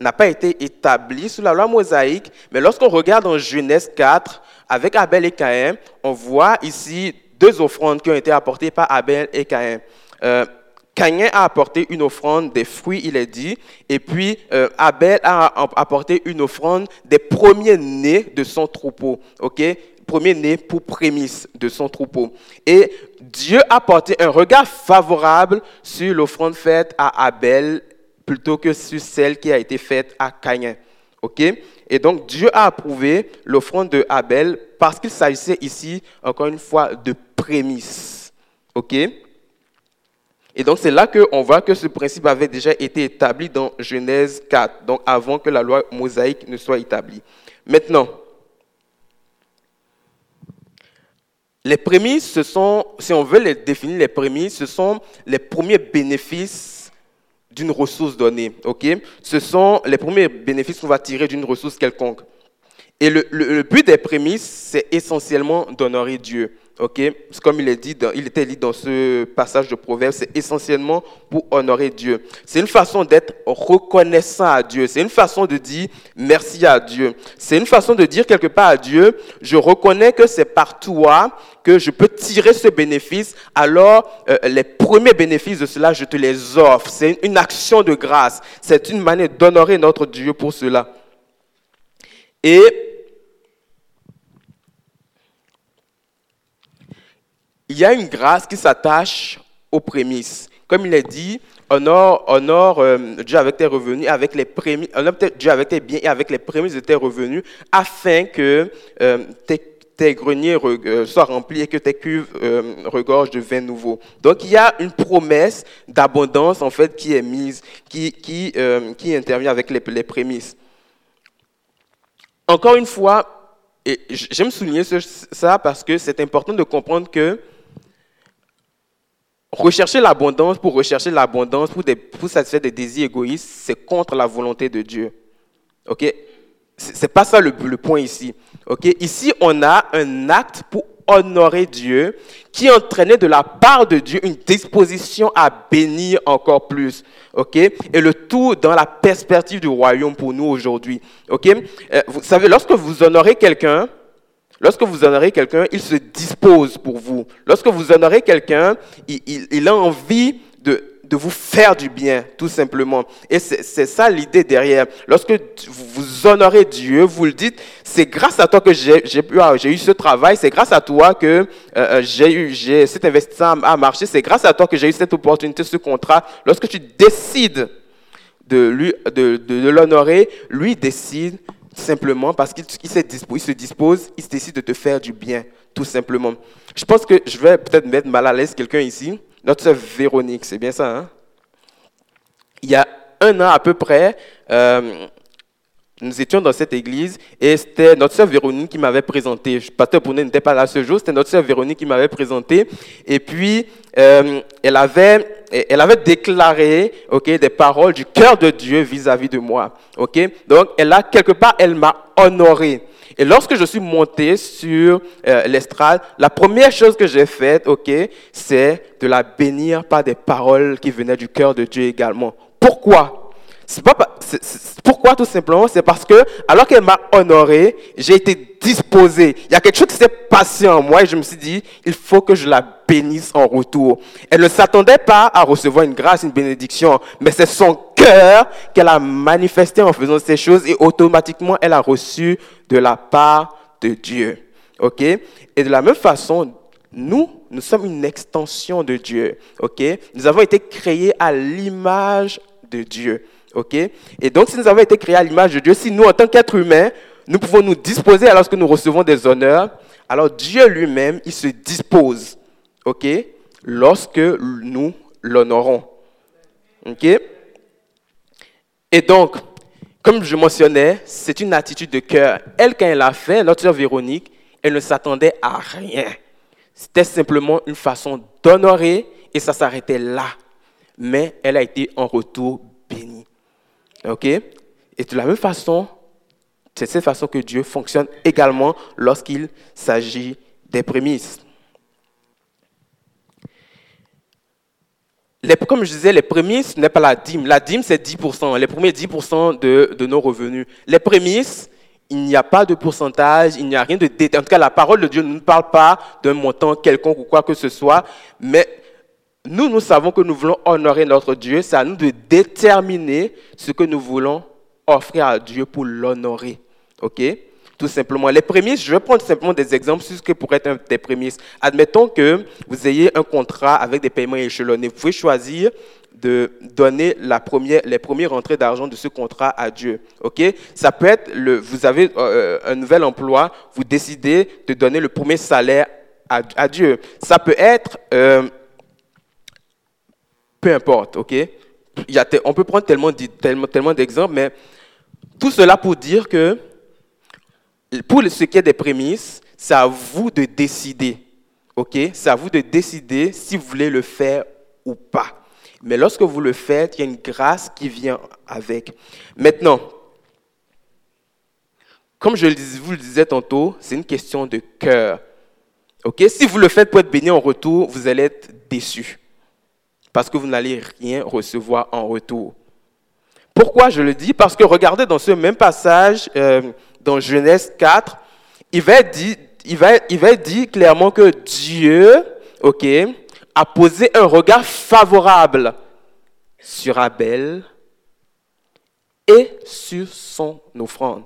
n'a pas été établi sous la loi mosaïque. Mais lorsqu'on regarde en Genèse 4, avec Abel et Caïn, on voit ici deux offrandes qui ont été apportées par Abel et Caïn. Euh, Caïn a apporté une offrande des fruits, il est dit, et puis euh, Abel a apporté une offrande des premiers-nés de son troupeau, ok? Premier-nés pour prémisse de son troupeau. Et Dieu a porté un regard favorable sur l'offrande faite à Abel plutôt que sur celle qui a été faite à Caïn. ok? Et donc Dieu a approuvé l'offrande de Abel parce qu'il s'agissait ici, encore une fois, de prémices. OK? Et donc, c'est là qu'on voit que ce principe avait déjà été établi dans Genèse 4, donc avant que la loi mosaïque ne soit établie. Maintenant, les prémices, ce sont, si on veut les définir, les prémices, ce sont les premiers bénéfices d'une ressource donnée. Ce sont les premiers bénéfices qu'on va tirer d'une ressource quelconque. Et le, but des prémices, c'est essentiellement d'honorer Dieu. Ok, comme il, est dit il était dit dans ce passage de Proverbes, c'est essentiellement pour honorer Dieu. C'est une façon d'être reconnaissant à Dieu. C'est une façon de dire merci à Dieu. C'est une façon de dire quelque part à Dieu, je reconnais que c'est par toi que je peux tirer ce bénéfice. Alors, euh, les premiers bénéfices de cela, je te les offre. C'est une action de grâce. C'est une manière d'honorer notre Dieu pour cela. Et il y a une grâce qui s'attache aux prémices. Comme il est dit, honore, honore euh, Dieu avec tes revenus, avec les prémices, Dieu avec tes biens et avec les prémices de tes revenus, afin que euh, tes, greniers euh, soient remplis et que tes cuves regorgent de vin nouveau. Donc il y a une promesse d'abondance en fait qui est mise, qui, qui, intervient avec les, les prémices. Encore une fois, et j'aime souligner ça parce que c'est important de comprendre que rechercher l'abondance pour rechercher l'abondance, pour, satisfaire des désirs égoïstes, c'est contre la volonté de Dieu. OK? C'est pas ça le, le, point ici. OK? Ici, on a un acte pour honorer Dieu qui entraînait de la part de Dieu une disposition à bénir encore plus. OK? Et le tout dans la perspective du royaume pour nous aujourd'hui. OK? Euh, Vous savez, lorsque vous honorez quelqu'un, Lorsque vous honorez quelqu'un, il se dispose pour vous. Lorsque vous honorez quelqu'un, il, a envie de, vous faire du bien, tout simplement. Et c'est ça l'idée derrière. Lorsque vous honorez Dieu, vous le dites, c'est grâce à toi que j'ai eu ce travail, c'est grâce à toi que euh, euh, j'ai eu cet investissement à marcher, c'est grâce à toi que j'ai eu cette opportunité, ce contrat. Lorsque tu décides de, de l'honorer, lui décide simplement parce qu'il se dispose, il se dispose, il décide de te faire du bien, tout simplement. Je pense que je vais peut-être mettre mal à l'aise quelqu'un ici. Notre sœur Véronique, c'est bien ça, hein? Il y a un an à peu près, euh, nous étions dans cette église et c'était notre sœur Véronique qui m'avait présenté. Pasteur Pounet n'était pas là ce jour, c'était notre sœur Véronique qui m'avait présenté. Et puis, euh, elle, avait, elle avait déclaré ok, des paroles du cœur de Dieu vis-à-vis de moi. ok Donc, elle a, quelque part, elle m'a honoré. Et lorsque je suis monté sur euh, l'estrade, la première chose que j'ai faite, ok, c'est de la bénir par des paroles qui venaient du cœur de Dieu également. Pourquoi? Pourquoi tout simplement? C'est parce que, alors qu'elle m'a honoré, j'ai été disposé. Il y a quelque chose qui s'est passé en moi et je me suis dit, il faut que je la bénisse en retour. Elle ne s'attendait pas à recevoir une grâce, une bénédiction, mais c'est son cœur qu'elle a manifesté en faisant ces choses et automatiquement elle a reçu de la part de Dieu. Et de la même façon, nous, nous sommes une extension de Dieu. Nous avons été créés à l'image de Dieu. OK? Et donc, si nous avons été créés à l'image de Dieu, si nous, en tant qu'êtres humains, nous pouvons nous disposer alors que nous recevons des honneurs, alors Dieu lui-même, il se dispose, OK Lorsque nous l'honorons. OK? Et donc, comme je mentionnais, c'est une attitude de cœur. Elle, quand elle a fait, notre sœur Véronique, elle ne s'attendait à rien. C'était simplement une façon d'honorer et ça s'arrêtait là. Mais elle a été en retour. OK? Et de la même façon, c'est cette façon que Dieu fonctionne également lorsqu'il s'agit des prémices. comme je disais, les prémices n'est pas la dîme. La dîme, c'est 10%, les premiers 10% de, de, nos revenus. Les prémices, il n'y a pas de pourcentage, il n'y a rien de détail. En tout cas, la parole de Dieu ne nous parle pas d'un montant quelconque ou quoi que ce soit, mais nous, nous savons que nous voulons honorer notre Dieu. C'est à nous de déterminer ce que nous voulons offrir à Dieu pour l'honorer. OK? Tout simplement. Les prémices, je vais prendre simplement des exemples sur ce que pourrait être des prémices. Admettons que vous ayez un contrat avec des paiements échelonnés. Vous pouvez choisir de donner la première, les premières rentrées d'argent de ce contrat à Dieu. OK? Ça peut être, le, vous avez euh, un nouvel emploi, vous décidez de donner le premier salaire à, à Dieu. Ça peut être... Euh, peu importe, ok? Il On peut prendre tellement, tellement, tellement d'exemples, mais tout cela pour dire que pour ce qui est des prémices, c'est à vous de décider, ok? C'est à vous de décider si vous voulez le faire ou pas. Mais lorsque vous le faites, il y a une grâce qui vient avec. Maintenant, comme je vous le disais tantôt, c'est une question de cœur. ok? Si vous le faites pour être béni en retour, vous allez être déçu parce que vous n'allez rien recevoir en retour. Pourquoi je le dis? Parce que regardez dans ce même passage, euh, dans Genèse 4, il va, dire, il, va, clairement que Dieu, a posé un regard favorable sur Abel et sur son offrande.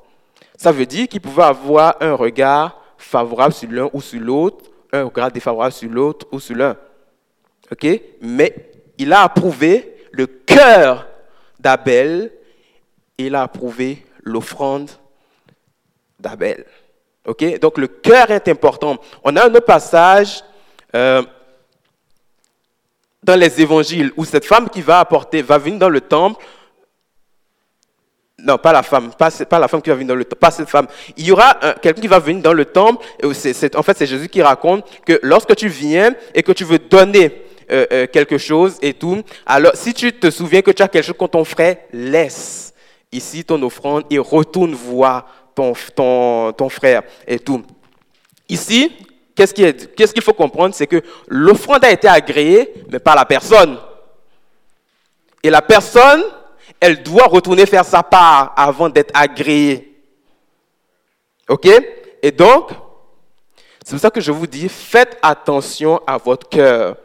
Ça veut dire qu'il pouvait avoir un regard favorable sur l'un ou sur l'autre, un regard défavorable sur l'autre ou sur l'un. Mais il a approuvé le cœur d'Abel et il a approuvé l'offrande d'Abel. Donc le cœur est important. On a un passage euh, dans les évangiles où cette femme qui va apporter, va venir dans le temple. Non, pas la femme, pas, la femme qui va venir dans le temple, pas cette femme. Il y aura quelqu'un qui va venir dans le temple. En fait, c'est Jésus qui raconte que lorsque tu viens et que tu veux donner euh, euh, quelque chose et tout. Alors, si tu te souviens que tu as quelque chose contre ton frère, laisse ici ton offrande et retourne voir ton, ton, ton frère et tout. Ici, qu'est-ce qu'il faut comprendre C'est que l'offrande a été agréée, mais pas la personne. Et la personne, elle doit retourner faire sa part avant d'être agréée. OK? Et donc, c'est pour ça que je vous dis, faites attention à votre cœur.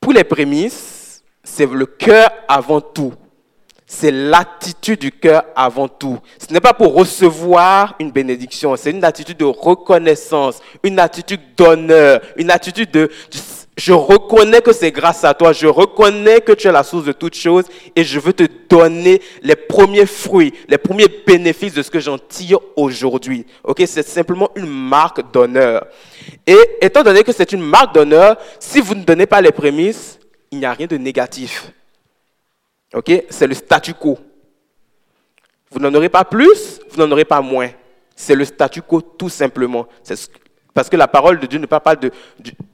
Pour les prémices, c'est le cœur avant tout. C'est l'attitude du cœur avant tout. Ce n'est pas pour recevoir une bénédiction, c'est une attitude de reconnaissance, une attitude d'honneur, une attitude de je reconnais que c'est grâce à toi, je reconnais que tu es la source de toutes choses et je veux te donner les premiers fruits, les premiers bénéfices de ce que j'en tire aujourd'hui. C'est simplement une marque d'honneur. Et étant donné que c'est une marque d'honneur, si vous ne donnez pas les prémices, il n'y a rien de négatif. C'est le statu quo. Vous n'en aurez pas plus, vous n'en aurez pas moins. C'est le statu quo tout simplement. Parce que la parole de Dieu ne parle pas de,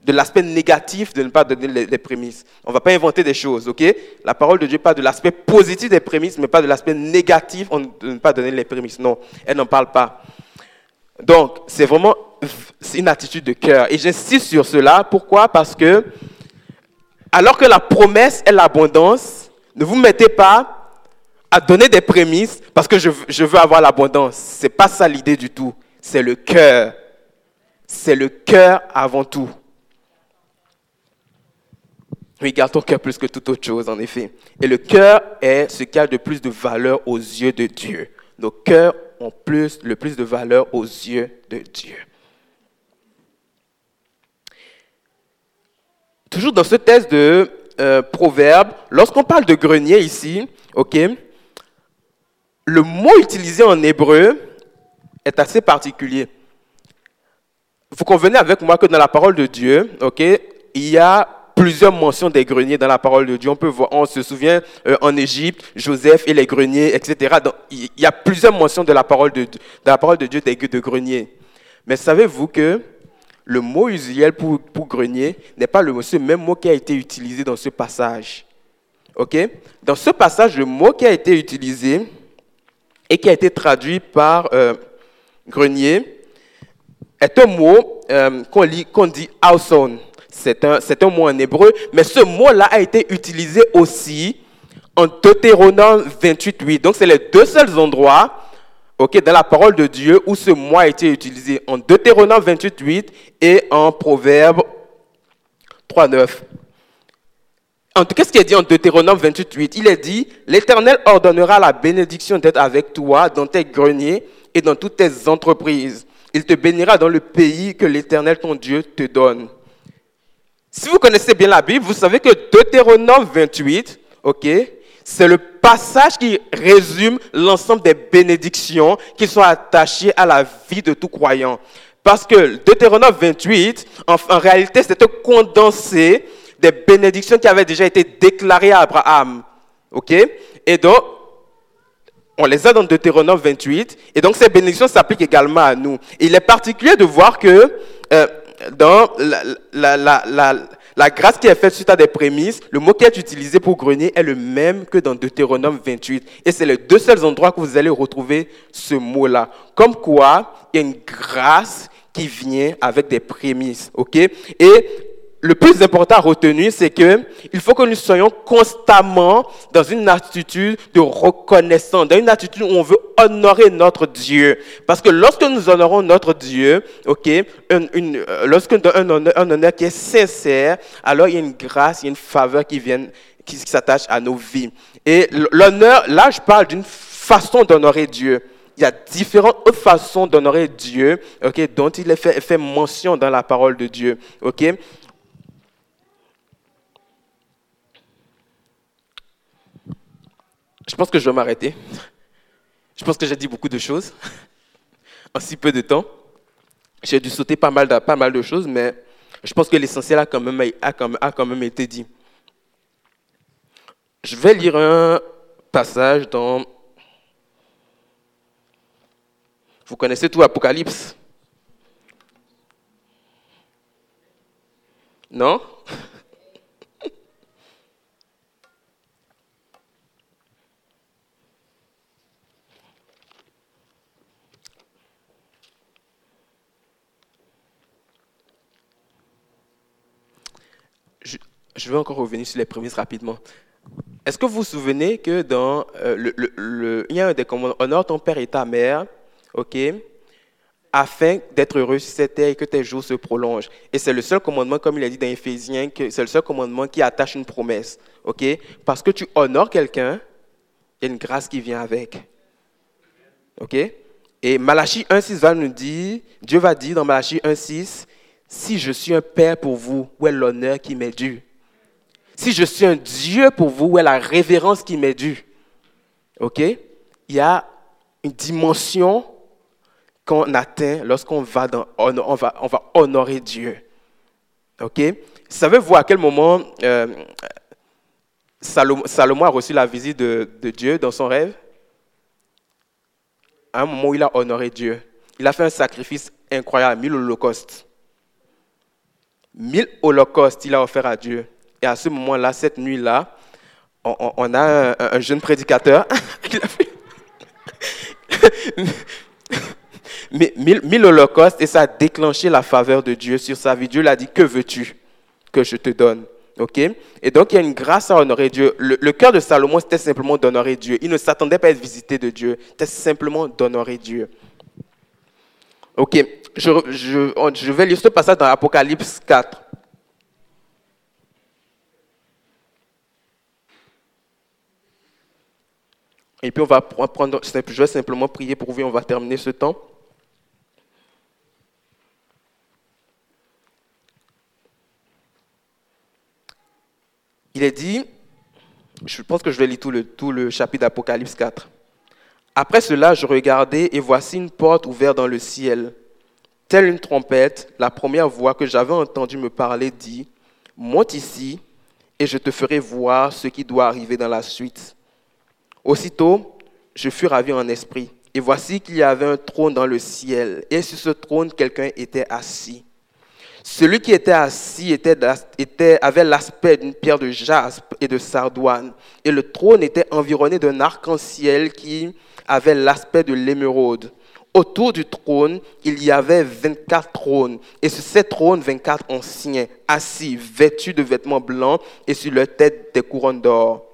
de, l'aspect négatif de ne pas donner les, prémices. On ne va pas inventer des choses, ok? La parole de Dieu parle de l'aspect positif des prémices, mais pas de l'aspect négatif de ne pas donner les prémices. Non, elle n'en parle pas. Donc, c'est vraiment une attitude de cœur. Et j'insiste sur cela. Pourquoi? Parce que, alors que la promesse est l'abondance, ne vous mettez pas à donner des prémices parce que je, je veux avoir l'abondance. Ce n'est pas ça l'idée du tout. C'est le cœur. C'est le cœur avant tout. Oui, garde ton cœur plus que toute autre chose, en effet. Et le cœur est ce qui a de plus de valeur aux yeux de Dieu. Nos cœurs ont plus, le plus de valeur aux yeux de Dieu. Toujours dans ce test de euh, proverbe, lorsqu'on parle de grenier ici, ok, le mot utilisé en hébreu est assez particulier. Vous convenez avec moi que dans la parole de Dieu, ok, il y a plusieurs mentions des greniers dans la parole de Dieu. On peut voir, on se souvient euh, en Égypte, Joseph et les greniers, etc. il y a plusieurs mentions de la parole de, de la parole de Dieu des de greniers. Mais savez-vous que le mot usuel pour, pour grenier n'est pas le même mot qui a été utilisé dans ce passage. Ok? Dans ce passage, le mot qui a été utilisé et qui a été traduit par euh, grenier est un mot euh, qu'on dit household. C'est un, un mot en hébreu, mais ce mot-là a été utilisé aussi en Deutéronome 28.8. Donc, c'est les deux seuls endroits ok, dans la parole de Dieu où ce mot a été utilisé en Deutéronome 28.8 et en Proverbe 3.9. Qu'est-ce qui est dit en Deutéronome 28.8 Il est dit, l'Éternel ordonnera la bénédiction d'être avec toi dans tes greniers et dans toutes tes entreprises. Il te bénira dans le pays que l'Éternel, ton Dieu, te donne. Si vous connaissez bien la Bible, vous savez que Deutéronome 28, ok, c'est le passage qui résume l'ensemble des bénédictions qui sont attachées à la vie de tout croyant. Parce que Deutéronome 28, en, en réalité, un condensé des bénédictions qui avaient déjà été déclarées à Abraham. OK? Et donc, on les a dans Deutéronome 28. Et donc, ces bénédictions s'appliquent également à nous. il est particulier de voir que euh, dans la, grâce qui est faite suite à des prémices, le mot qui est utilisé pour grenier est le même que dans Deutéronome 28. Et c'est les deux seuls endroits que vous allez retrouver ce mot-là. Comme quoi, il y a une grâce qui vient avec des prémices. OK? Le plus important à retenir, c'est que il faut que nous soyons constamment dans une attitude de reconnaissance, dans une attitude où on veut honorer notre Dieu. Parce que lorsque nous honorons notre Dieu, ok, une, euh, lorsque un honneur, un honneur qui est sincère, alors il y a une grâce, il y a une faveur qui vient, qui, s'attache à nos vies. Et l'honneur, là, je parle d'une façon d'honorer Dieu. Il y a différentes autres façons d'honorer Dieu, ok, dont il est fait, fait mention dans la parole de Dieu, ok. Je pense que je vais m'arrêter. Je pense que j'ai dit beaucoup de choses en si peu de temps. J'ai dû sauter pas mal, de, pas mal de choses, mais je pense que l'essentiel a, quand même, a, a quand même été dit. Je vais lire un passage dans... Vous connaissez tout Apocalypse? Non? Je vais encore revenir sur les prémices rapidement. Est-ce que vous vous souvenez que dans euh, le, le, il y a un des commandements, honore ton père et ta mère, ok, afin d'être heureux sur cette terre et que tes jours se prolongent. Et c'est le seul commandement, comme il a dit dans Éphésiens, que c'est le seul commandement qui attache une promesse, ok, parce que tu honores quelqu'un, il y a une grâce qui vient avec, ok? Et Malachie 1.6 va nous dire, Dieu va dire dans Malachie 1.6, si je suis un père pour vous, où est l'honneur qui m'est dû? Si je suis un Dieu pour vous, où est la révérence qui m'est due? OK? Il y a une dimension qu'on atteint lorsqu'on va, honorer Dieu. OK? Savez-vous à quel moment euh, Salomon, a reçu la visite de, de Dieu dans son rêve? À un moment où il a honoré Dieu. Il a fait un sacrifice incroyable, mille holocaustes. Mille holocaustes, il a offert à Dieu. Et à ce moment-là, cette nuit-là, on, a un, jeune prédicateur. Mais mille, holocaustes et ça a déclenché la faveur de Dieu sur sa vie. Dieu l'a dit, que veux-tu que je te donne? OK? Et donc, il y a une grâce à honorer Dieu. Le, le cœur de Salomon, c'était simplement d'honorer Dieu. Il ne s'attendait pas à être visité de Dieu. C'était simplement d'honorer Dieu. OK? Je, je, vais lire ce passage dans Apocalypse 4. Et puis on va je vais simplement prier pour vous on va terminer ce temps. Il est dit, je pense que je vais lire tout le, tout le chapitre d'Apocalypse 4. Après cela, je regardais et voici une porte ouverte dans le ciel. Telle une trompette, la première voix que j'avais entendue me parler dit, Monte ici et je te ferai voir ce qui doit arriver dans la suite. Aussitôt, je fus ravi en esprit. Et voici qu'il y avait un trône dans le ciel, et sur ce trône, quelqu'un était assis. Celui qui était assis avait l'aspect d'une pierre de jaspe et de sardoine, et le trône était environné d'un arc-en-ciel qui avait l'aspect de l'émeraude. Autour du trône, il y avait 24 trônes, et sur ces trônes, 24 anciens, assis, vêtus de vêtements blancs, et sur leur tête des couronnes d'or.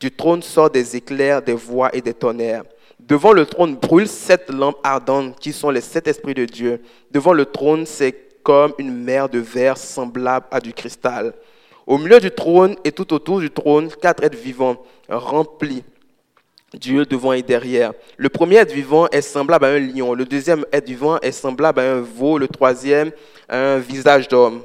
Du trône sortent des éclairs, des voix et des tonnerres. Devant le trône brûlent sept lampes ardentes, qui sont les sept esprits de Dieu. Devant le trône, c'est comme une mer de verre semblable à du cristal. Au milieu du trône et tout autour du trône, quatre êtres vivants, remplis Dieu devant et derrière. Le premier être vivant est semblable à un lion, le deuxième être vivant est semblable à un veau, le troisième à un visage d'homme.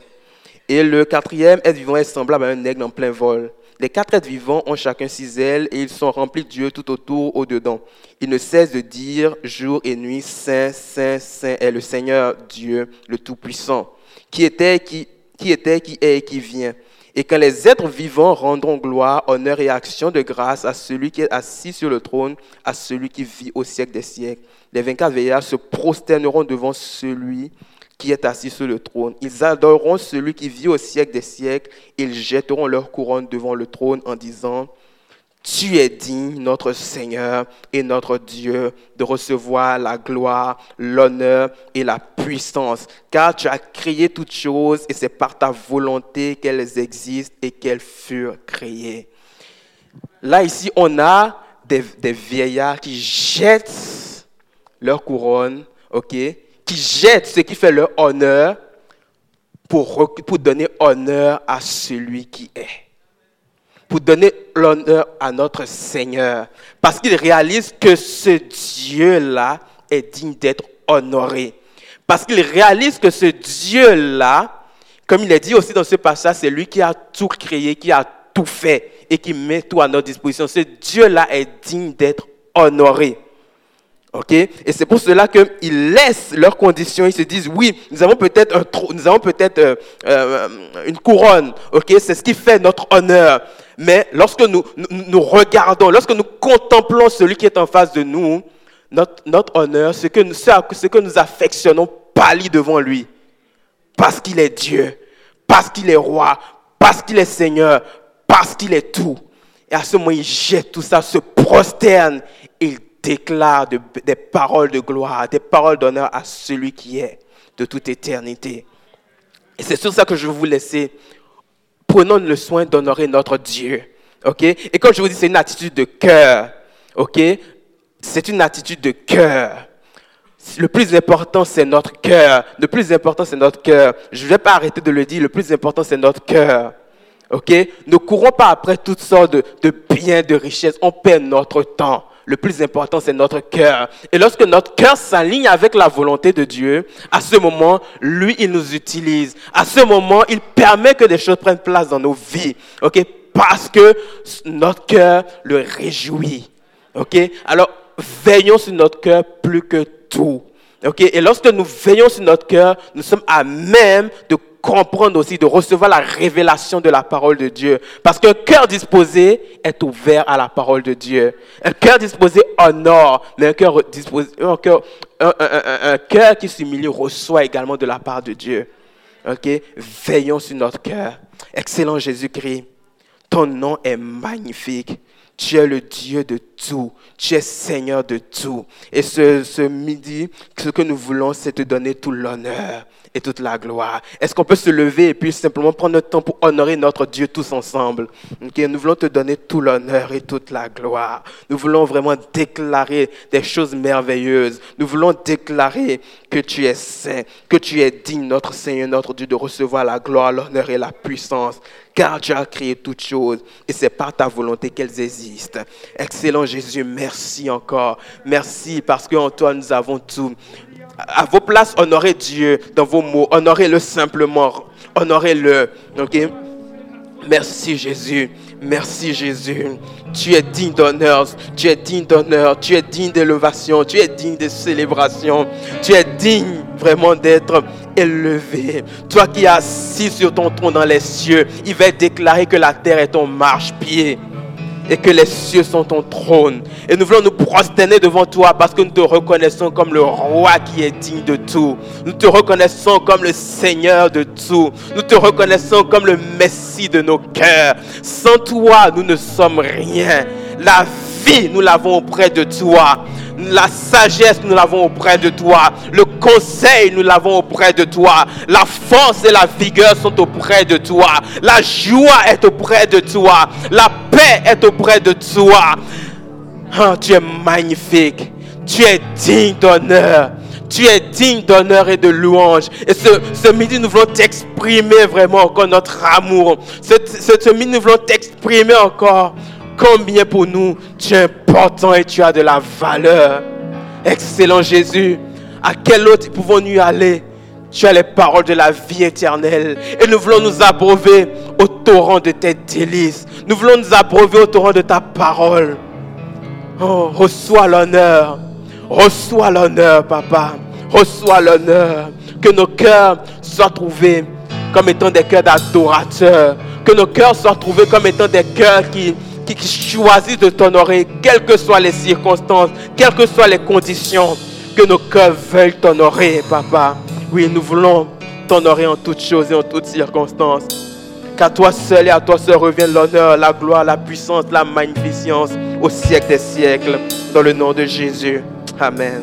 Et le quatrième être vivant est semblable à un aigle en plein vol. Les quatre êtres vivants ont chacun six ailes et ils sont remplis de Dieu tout autour, au-dedans. Ils ne cessent de dire jour et nuit, Saint, Saint, Saint est le Seigneur Dieu, le Tout-Puissant, qui était, qui, qui était, qui est et qui vient. Et quand les êtres vivants rendront gloire, honneur et action de grâce à celui qui est assis sur le trône, à celui qui vit au siècle des siècles, les 24 veillards se prosterneront devant celui qui est assis sur le trône. Ils adoreront celui qui vit au siècle des siècles. Ils jetteront leur couronne devant le trône en disant, tu es digne, notre Seigneur et notre Dieu, de recevoir la gloire, l'honneur et la puissance, car tu as créé toutes choses et c'est par ta volonté qu'elles existent et qu'elles furent créées. Là, ici, on a des, vieillards qui jettent leur couronne, ok, qui jettent ce qui fait leur honneur pour, pour donner honneur à celui qui est pour donner l'honneur à notre Seigneur. Parce qu'il réalise que ce Dieu-là est digne d'être honoré. Parce qu'il réalise que ce Dieu-là, comme il est dit aussi dans ce passage, c'est lui qui a tout créé, qui a tout fait et qui met tout à notre disposition. Ce Dieu-là est digne d'être honoré. OK? Et c'est pour cela qu'ils laissent leurs conditions. Ils se disent, oui, nous avons peut-être un nous avons peut-être euh, euh, une couronne. OK? C'est ce qui fait notre honneur. Mais lorsque nous, nous, regardons, lorsque nous contemplons celui qui est en face de nous, notre, notre honneur, ce que, nous, ce que nous affectionnons pâlit devant lui. Parce qu'il est Dieu, parce qu'il est roi, parce qu'il est Seigneur, parce qu'il est tout. Et à ce moment, il jette tout ça, se prosterne, déclare des paroles de gloire, des paroles d'honneur à celui qui est de toute éternité. Et c'est sur ça que je vais vous laisser prenons le soin d'honorer notre Dieu. OK? Et comme je vous dis, c'est une attitude de cœur. OK? C'est une attitude de cœur. Le plus important, c'est notre cœur. Le plus important, c'est notre cœur. Je ne vais pas arrêter de le dire. Le plus important, c'est notre cœur. OK? Ne courons pas après toutes sortes de biens, de richesses. On perd notre temps. Le plus important, c'est notre cœur. Et lorsque notre cœur s'aligne avec la volonté de Dieu, à ce moment, lui, il nous utilise. À ce moment, il permet que des choses prennent place dans nos vies. OK? Parce que notre cœur le réjouit. OK? Alors, veillons sur notre cœur plus que tout. OK? Et lorsque nous veillons sur notre cœur, nous sommes à même de comprendre aussi, de recevoir la révélation de la parole de Dieu. Parce qu'un cœur disposé est ouvert à la parole de Dieu. Un cœur disposé honore, mais un cœur disposé, un cœur, un, cœur qui s'humilie reçoit également de la part de Dieu. Ok? Veillons sur notre cœur. Excellent Jésus-Christ. Ton nom est magnifique. Tu es le Dieu de tout. Tu es Seigneur de tout. Et ce, ce midi, ce que nous voulons, c'est te donner tout l'honneur et toute la gloire. Est-ce qu'on peut se lever et puis simplement prendre notre temps pour honorer notre Dieu tous ensemble? Nous voulons te donner tout l'honneur et toute la gloire. Nous voulons vraiment déclarer des choses merveilleuses. Nous voulons déclarer que tu es saint, que tu es digne, notre Seigneur, notre Dieu, de recevoir la gloire, l'honneur et la puissance. Car tu as créé toutes choses et c'est par ta volonté qu'elles existent. Excellent Jésus, merci encore. Merci parce qu'en toi nous avons tout à vos places, honorez Dieu dans vos mots. Honorez-le simplement. Honorez-le. Merci Jésus. Merci Jésus. Tu es digne d'honneur. Tu es digne d'honneur. Tu es digne d'élévation. Tu es digne de célébration. Tu es digne vraiment d'être élevé. Toi qui es assis sur ton trône dans les cieux, il va déclarer que la terre est ton marche-pied et que les cieux sont ton trône. Et nous voulons nous prosterner devant toi parce que nous te reconnaissons comme le roi qui est digne de tout. Nous te reconnaissons comme le Seigneur de tout. Nous te reconnaissons comme le Messie de nos cœurs. Sans toi, nous ne sommes rien. La vie, nous l'avons auprès de toi. La sagesse, nous l'avons auprès de toi. Le conseil, nous l'avons auprès de toi. La force et la vigueur sont auprès de toi. La joie est auprès de toi. La paix est auprès de toi. Oh, tu es magnifique. Tu es digne d'honneur. Tu es digne d'honneur et de louange. Et ce, midi, nous voulons t'exprimer vraiment encore notre amour. Ce, ce midi, nous voulons t'exprimer encore combien pour nous tu es important et tu as de la valeur. Excellent Jésus, à quel autre pouvons-nous aller? Tu as les paroles de la vie éternelle. Et nous voulons nous abreuver au torrent de tes délices. Nous voulons nous abreuver au torrent de ta parole. Oh, reçois l'honneur. Reçois l'honneur, papa. Reçois l'honneur. Que nos cœurs soient trouvés comme étant des cœurs d'adorateurs. Que nos cœurs soient trouvés comme étant des cœurs qui, qui choisit de t'honorer, quelles que soient les circonstances, quelles que soient les conditions, que nos cœurs veulent t'honorer, papa. Oui, nous voulons t'honorer en toutes choses et en toutes circonstances. Qu'à toi seul et à toi seul revienne l'honneur, la gloire, la puissance, la magnificence au siècle des siècles. Dans le nom de Jésus. Amen.